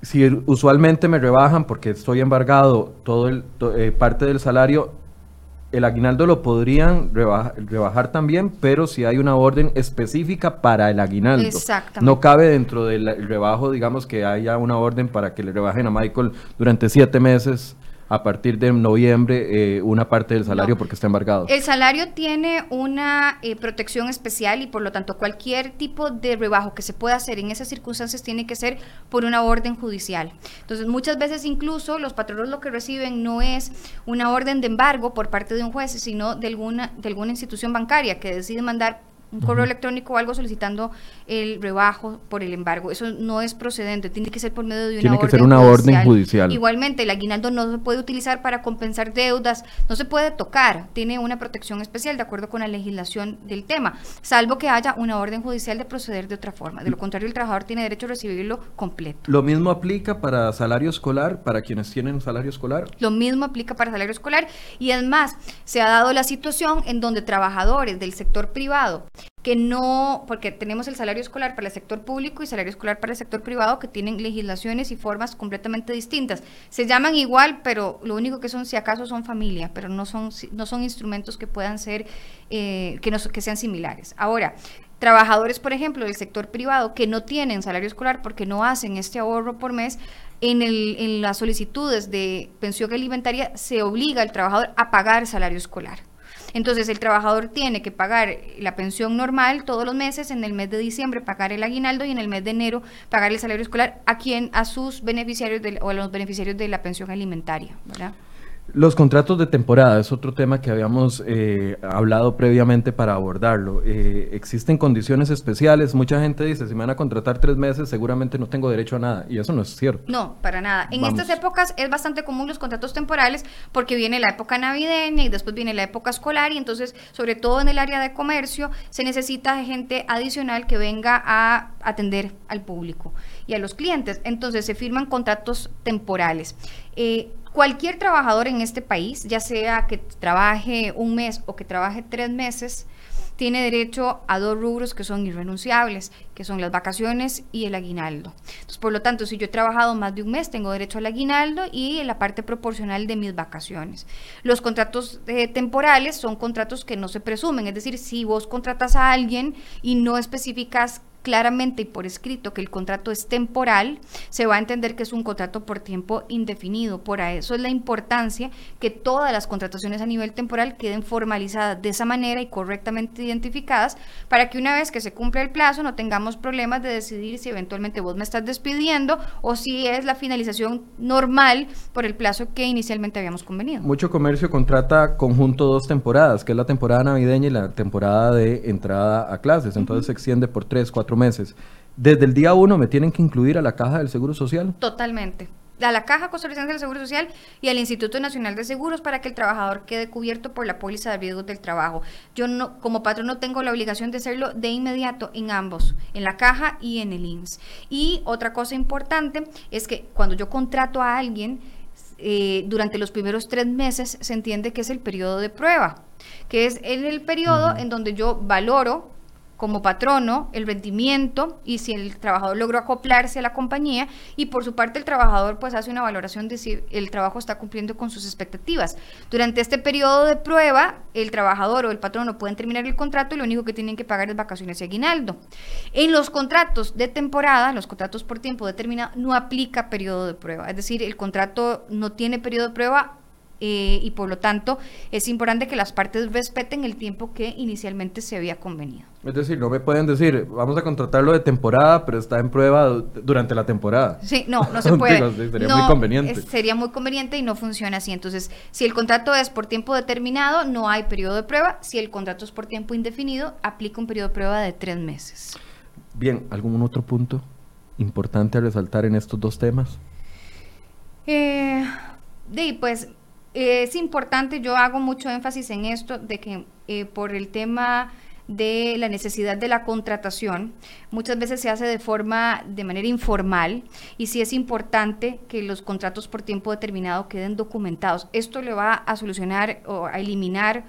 Si usualmente me rebajan porque estoy embargado todo el to- eh, parte del salario, el aguinaldo lo podrían rebajar también, pero si hay una orden específica para el aguinaldo. Exactamente. No cabe dentro del rebajo, digamos, que haya una orden para que le rebajen a Michael durante siete meses a partir de noviembre eh, una parte del salario porque está embargado. El salario tiene una eh, protección especial y por lo tanto cualquier tipo de rebajo que se pueda hacer en esas circunstancias tiene que ser por una orden judicial. Entonces muchas veces incluso los patronos lo que reciben no es una orden de embargo por parte de un juez, sino de alguna, de alguna institución bancaria que decide mandar un correo electrónico o algo solicitando el rebajo por el embargo. Eso no es procedente, tiene que ser por medio de una, tiene orden, que ser una orden judicial. Igualmente, el aguinaldo no se puede utilizar para compensar deudas, no se puede tocar, tiene una protección especial de acuerdo con la legislación del tema, salvo que haya una orden judicial de proceder de otra forma. De lo contrario, el trabajador tiene derecho a recibirlo completo. ¿Lo mismo aplica para salario escolar, para quienes tienen salario escolar? Lo mismo aplica para salario escolar y además se ha dado la situación en donde trabajadores del sector privado que no, porque tenemos el salario escolar para el sector público y salario escolar para el sector privado que tienen legislaciones y formas completamente distintas. Se llaman igual, pero lo único que son, si acaso, son familia, pero no son, no son instrumentos que puedan ser, eh, que, no, que sean similares. Ahora, trabajadores, por ejemplo, del sector privado que no tienen salario escolar porque no hacen este ahorro por mes, en, el, en las solicitudes de pensión alimentaria se obliga al trabajador a pagar salario escolar. Entonces el trabajador tiene que pagar la pensión normal todos los meses, en el mes de diciembre pagar el aguinaldo y en el mes de enero pagar el salario escolar a quien, a sus beneficiarios o a los beneficiarios de la pensión alimentaria, ¿verdad? Los contratos de temporada es otro tema que habíamos eh, hablado previamente para abordarlo. Eh, existen condiciones especiales. Mucha gente dice, si me van a contratar tres meses, seguramente no tengo derecho a nada. Y eso no es cierto. No, para nada. En estas épocas es bastante común los contratos temporales porque viene la época navideña y después viene la época escolar y entonces, sobre todo en el área de comercio, se necesita gente adicional que venga a atender al público y a los clientes. Entonces se firman contratos temporales. Eh, Cualquier trabajador en este país, ya sea que trabaje un mes o que trabaje tres meses, tiene derecho a dos rubros que son irrenunciables, que son las vacaciones y el aguinaldo. Entonces, por lo tanto, si yo he trabajado más de un mes, tengo derecho al aguinaldo y la parte proporcional de mis vacaciones. Los contratos eh, temporales son contratos que no se presumen, es decir, si vos contratas a alguien y no especificas claramente y por escrito que el contrato es temporal, se va a entender que es un contrato por tiempo indefinido. Por eso es la importancia que todas las contrataciones a nivel temporal queden formalizadas de esa manera y correctamente identificadas para que una vez que se cumpla el plazo no tengamos problemas de decidir si eventualmente vos me estás despidiendo o si es la finalización normal por el plazo que inicialmente habíamos convenido. Mucho comercio contrata conjunto dos temporadas, que es la temporada navideña y la temporada de entrada a clases. Entonces se extiende por tres, cuatro meses. Desde el día uno me tienen que incluir a la caja del Seguro Social. Totalmente. A la Caja Costarricense del Seguro Social y al Instituto Nacional de Seguros para que el trabajador quede cubierto por la póliza de riesgos del trabajo. Yo no, como patrón no tengo la obligación de hacerlo de inmediato en ambos, en la caja y en el INS. Y otra cosa importante es que cuando yo contrato a alguien, eh, durante los primeros tres meses se entiende que es el periodo de prueba, que es el periodo en donde yo valoro como patrono el rendimiento y si el trabajador logró acoplarse a la compañía y por su parte el trabajador pues hace una valoración de si el trabajo está cumpliendo con sus expectativas. Durante este periodo de prueba, el trabajador o el patrono pueden terminar el contrato y lo único que tienen que pagar es vacaciones y aguinaldo. En los contratos de temporada, los contratos por tiempo determinado, no aplica periodo de prueba, es decir, el contrato no tiene periodo de prueba eh, y por lo tanto es importante que las partes respeten el tiempo que inicialmente se había convenido. Es decir, no me pueden decir, vamos a contratarlo de temporada, pero está en prueba durante la temporada. Sí, no, no se puede. sería muy conveniente. sería muy conveniente y no funciona así. Entonces, si el contrato es por tiempo determinado, no hay periodo de prueba. Si el contrato es por tiempo indefinido, aplica un periodo de prueba de tres meses. Bien, ¿algún otro punto importante a resaltar en estos dos temas? Eh, pues es importante, yo hago mucho énfasis en esto, de que eh, por el tema de la necesidad de la contratación, muchas veces se hace de forma, de manera informal, y sí es importante que los contratos por tiempo determinado queden documentados. Esto le va a solucionar o a eliminar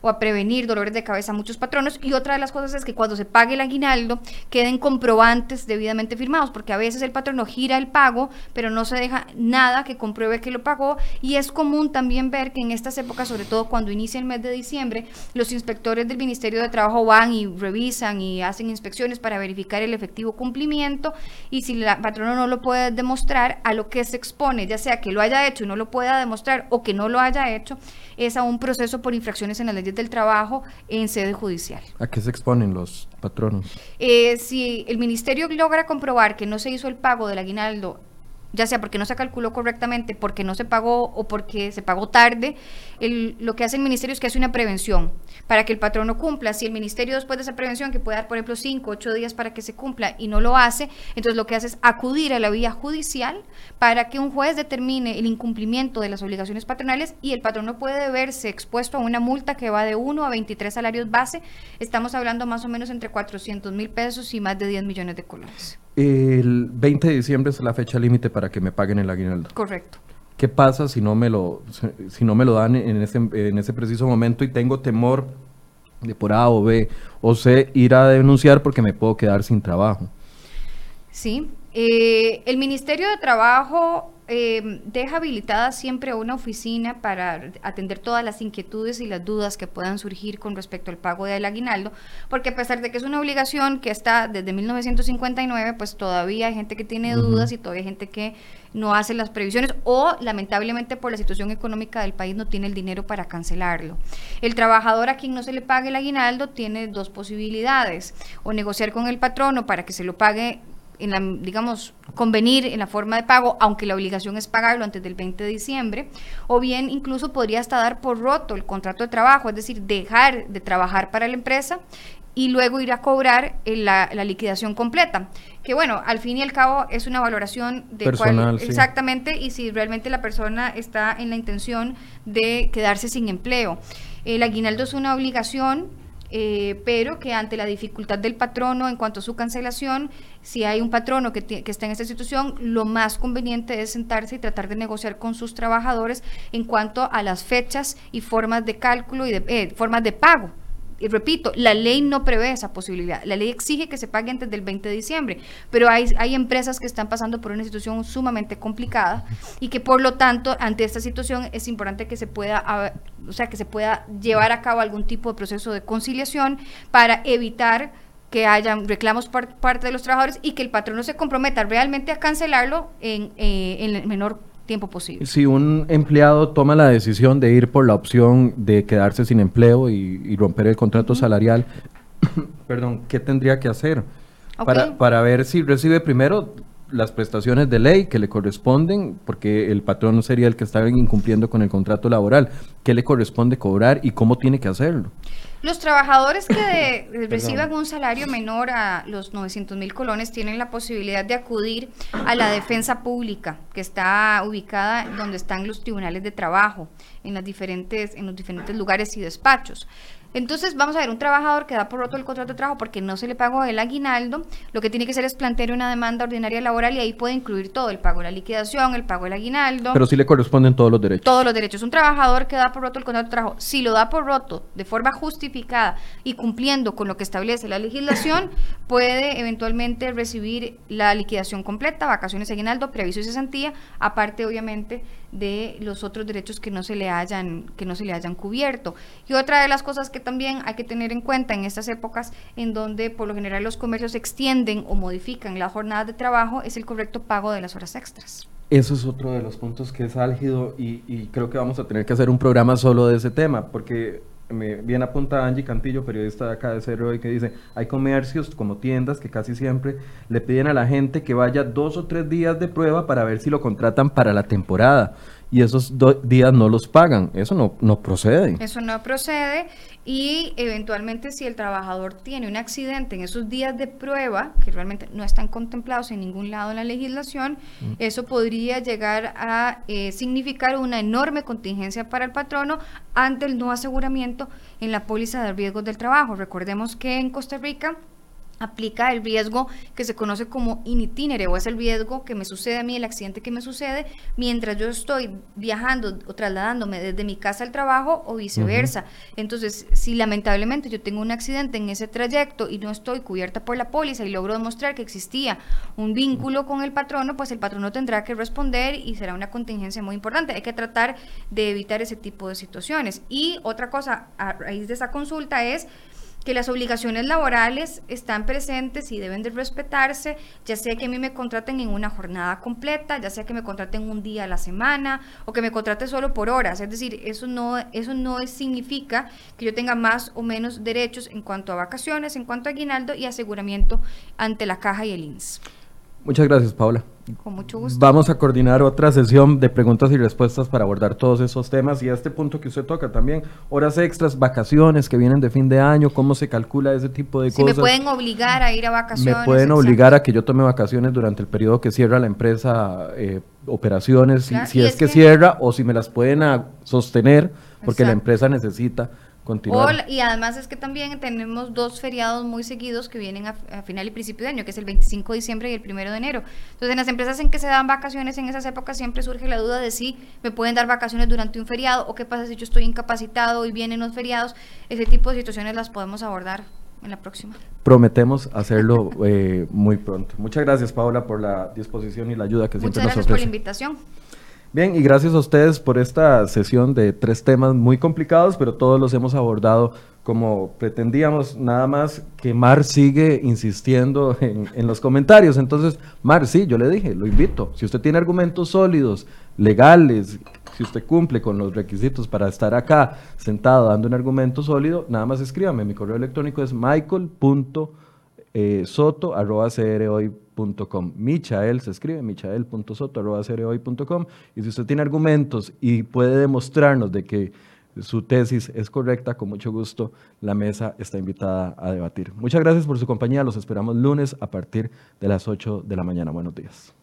o a prevenir dolores de cabeza a muchos patronos. Y otra de las cosas es que cuando se pague el aguinaldo queden comprobantes debidamente firmados, porque a veces el patrono gira el pago, pero no se deja nada que compruebe que lo pagó. Y es común también ver que en estas épocas, sobre todo cuando inicia el mes de diciembre, los inspectores del Ministerio de Trabajo van y revisan y hacen inspecciones para verificar el efectivo cumplimiento y si el patrono no lo puede demostrar, a lo que se expone, ya sea que lo haya hecho y no lo pueda demostrar o que no lo haya hecho, es a un proceso por infracciones en las leyes del trabajo en sede judicial. ¿A qué se exponen los patronos? Eh, si el ministerio logra comprobar que no se hizo el pago del aguinaldo ya sea porque no se calculó correctamente, porque no se pagó o porque se pagó tarde, lo que hace el ministerio es que hace una prevención para que el patrón no cumpla. Si el ministerio después de esa prevención, que puede dar, por ejemplo, cinco, ocho días para que se cumpla y no lo hace, entonces lo que hace es acudir a la vía judicial para que un juez determine el incumplimiento de las obligaciones patronales y el patrón no puede verse expuesto a una multa que va de 1 a 23 salarios base. Estamos hablando más o menos entre 400 mil pesos y más de 10 millones de colones. El 20 de diciembre es la fecha límite para que me paguen el aguinaldo. Correcto. ¿Qué pasa si no me lo, si no me lo dan en ese, en ese preciso momento y tengo temor de por A o B o C ir a denunciar porque me puedo quedar sin trabajo? Sí, eh, el Ministerio de Trabajo eh, deja habilitada siempre una oficina para atender todas las inquietudes y las dudas que puedan surgir con respecto al pago del aguinaldo, porque a pesar de que es una obligación que está desde 1959, pues todavía hay gente que tiene dudas y todavía hay gente que no hace las previsiones o lamentablemente por la situación económica del país no tiene el dinero para cancelarlo. El trabajador a quien no se le pague el aguinaldo tiene dos posibilidades, o negociar con el patrono para que se lo pague en la, digamos, convenir en la forma de pago, aunque la obligación es pagarlo antes del 20 de diciembre, o bien incluso podría hasta dar por roto el contrato de trabajo, es decir, dejar de trabajar para la empresa y luego ir a cobrar eh, la, liquidación completa. Que bueno, al fin y al cabo es una valoración de Personal, exactamente y si realmente la persona está en la intención de quedarse sin empleo. El aguinaldo es una obligación eh, pero que ante la dificultad del patrono en cuanto a su cancelación, si hay un patrono que, está en esta situación, lo más conveniente es sentarse y tratar de negociar con sus trabajadores en cuanto a las fechas y formas de cálculo y de, eh, formas de pago y repito, la ley no prevé esa posibilidad. La ley exige que se pague antes del 20 de diciembre, pero hay, hay empresas que están pasando por una situación sumamente complicada y que por lo tanto, ante esta situación es importante que se pueda, o sea, que se pueda llevar a cabo algún tipo de proceso de conciliación para evitar que haya reclamos por parte de los trabajadores y que el patrón no se comprometa realmente a cancelarlo en, eh, en el menor tiempo posible. Si un empleado toma la decisión de ir por la opción de quedarse sin empleo y, romper el contrato salarial, perdón, ¿qué tendría que hacer? Para, para ver si recibe primero las prestaciones de ley que le corresponden, porque el patrón sería el que está incumpliendo con el contrato laboral. ¿Qué le corresponde cobrar y cómo tiene que hacerlo? Los trabajadores que reciban un salario menor a los 900 mil colones tienen la posibilidad de acudir a la defensa pública, que está ubicada donde están los tribunales de trabajo, en, las diferentes, en los diferentes lugares y despachos. Entonces, vamos a ver, un trabajador que da por roto el contrato de trabajo porque no se le pagó el aguinaldo, lo que tiene que hacer es plantear una demanda ordinaria laboral y ahí puede incluir todo, el pago de la liquidación, el pago del aguinaldo. Pero sí le corresponden todos los derechos. Todos los derechos. Un trabajador que da por roto el contrato de trabajo, si lo da por roto de forma justificada y cumpliendo con lo que establece la legislación, puede eventualmente recibir la liquidación completa, vacaciones, aguinaldo, preaviso y cesantía, aparte obviamente de los otros derechos que no se le hayan que no se le hayan cubierto. Y otra de las cosas que también hay que tener en cuenta en estas épocas en donde por lo general los comercios extienden o modifican la jornada de trabajo es el correcto pago de las horas extras. Eso es otro de los puntos que es álgido y, y creo que vamos a tener que hacer un programa solo de ese tema, porque me viene apunta Angie Cantillo, periodista de acá de Cerro, y que dice, hay comercios como tiendas que casi siempre le piden a la gente que vaya dos o tres días de prueba para ver si lo contratan para la temporada y esos días no los pagan. Eso no, no procede. Eso no procede y eventualmente si el trabajador tiene un accidente en esos días de prueba, que realmente no están contemplados en ningún lado en la legislación, mm. eso podría llegar a eh, significar una enorme contingencia para el patrono ante el no aseguramiento en la póliza de riesgos del trabajo. Recordemos que en Costa Rica aplica el riesgo que se conoce como in itinere o es el riesgo que me sucede a mí, el accidente que me sucede mientras yo estoy viajando o trasladándome desde mi casa al trabajo o viceversa. Entonces, si lamentablemente yo tengo un accidente en ese trayecto y no estoy cubierta por la póliza y logro demostrar que existía un vínculo con el patrono, pues el patrono tendrá que responder y será una contingencia muy importante. Hay que tratar de evitar ese tipo de situaciones. Y otra cosa a raíz de esa consulta es que las obligaciones laborales están presentes y deben de respetarse, ya sea que a mí me contraten en una jornada completa, ya sea que me contraten un día a la semana o que me contraten solo por horas, es decir, eso no eso no significa que yo tenga más o menos derechos en cuanto a vacaciones, en cuanto a aguinaldo y aseguramiento ante la caja y el INS. Muchas gracias, Paula. Con mucho gusto. Vamos a coordinar otra sesión de preguntas y respuestas para abordar todos esos temas y a este punto que usted toca también, horas extras, vacaciones que vienen de fin de año, cómo se calcula ese tipo de si cosas. me pueden obligar a ir a vacaciones. Me pueden obligar a que yo tome vacaciones durante el periodo que cierra la empresa eh, operaciones, si, Claro, si y es, es que, cierra o si me las pueden sostener porque la Exacto. empresa necesita continuar. O y además es que también tenemos dos feriados muy seguidos que vienen a, a final y principio de año, que es el 25 de diciembre y el 1 de enero. Entonces, en las empresas en que se dan vacaciones en esas épocas siempre surge la duda de si me pueden dar vacaciones durante un feriado o qué pasa si yo estoy incapacitado y vienen los feriados. Ese tipo de situaciones las podemos abordar en la próxima. Prometemos hacerlo eh, muy pronto. Muchas gracias, Paula, por la disposición y la ayuda que siempre Muchas nos gracias por la ofrece. invitación. Bien, y gracias a ustedes por esta sesión de tres temas muy complicados, pero todos los hemos abordado como pretendíamos, nada más que Mar sigue insistiendo en, en los comentarios. Entonces, Mar, sí, yo le dije, lo invito. Si usted tiene argumentos sólidos, legales, si usted cumple con los requisitos para estar acá sentado dando un argumento sólido, nada más escríbame. Mi correo electrónico es michael.soto.com. Michael se escribe michael.soto.com. Y si usted tiene argumentos y puede demostrarnos de que su tesis es correcta, con mucho gusto la mesa está invitada a debatir. Muchas gracias por su compañía. Los esperamos lunes a partir de las 8 de la mañana. Buenos días.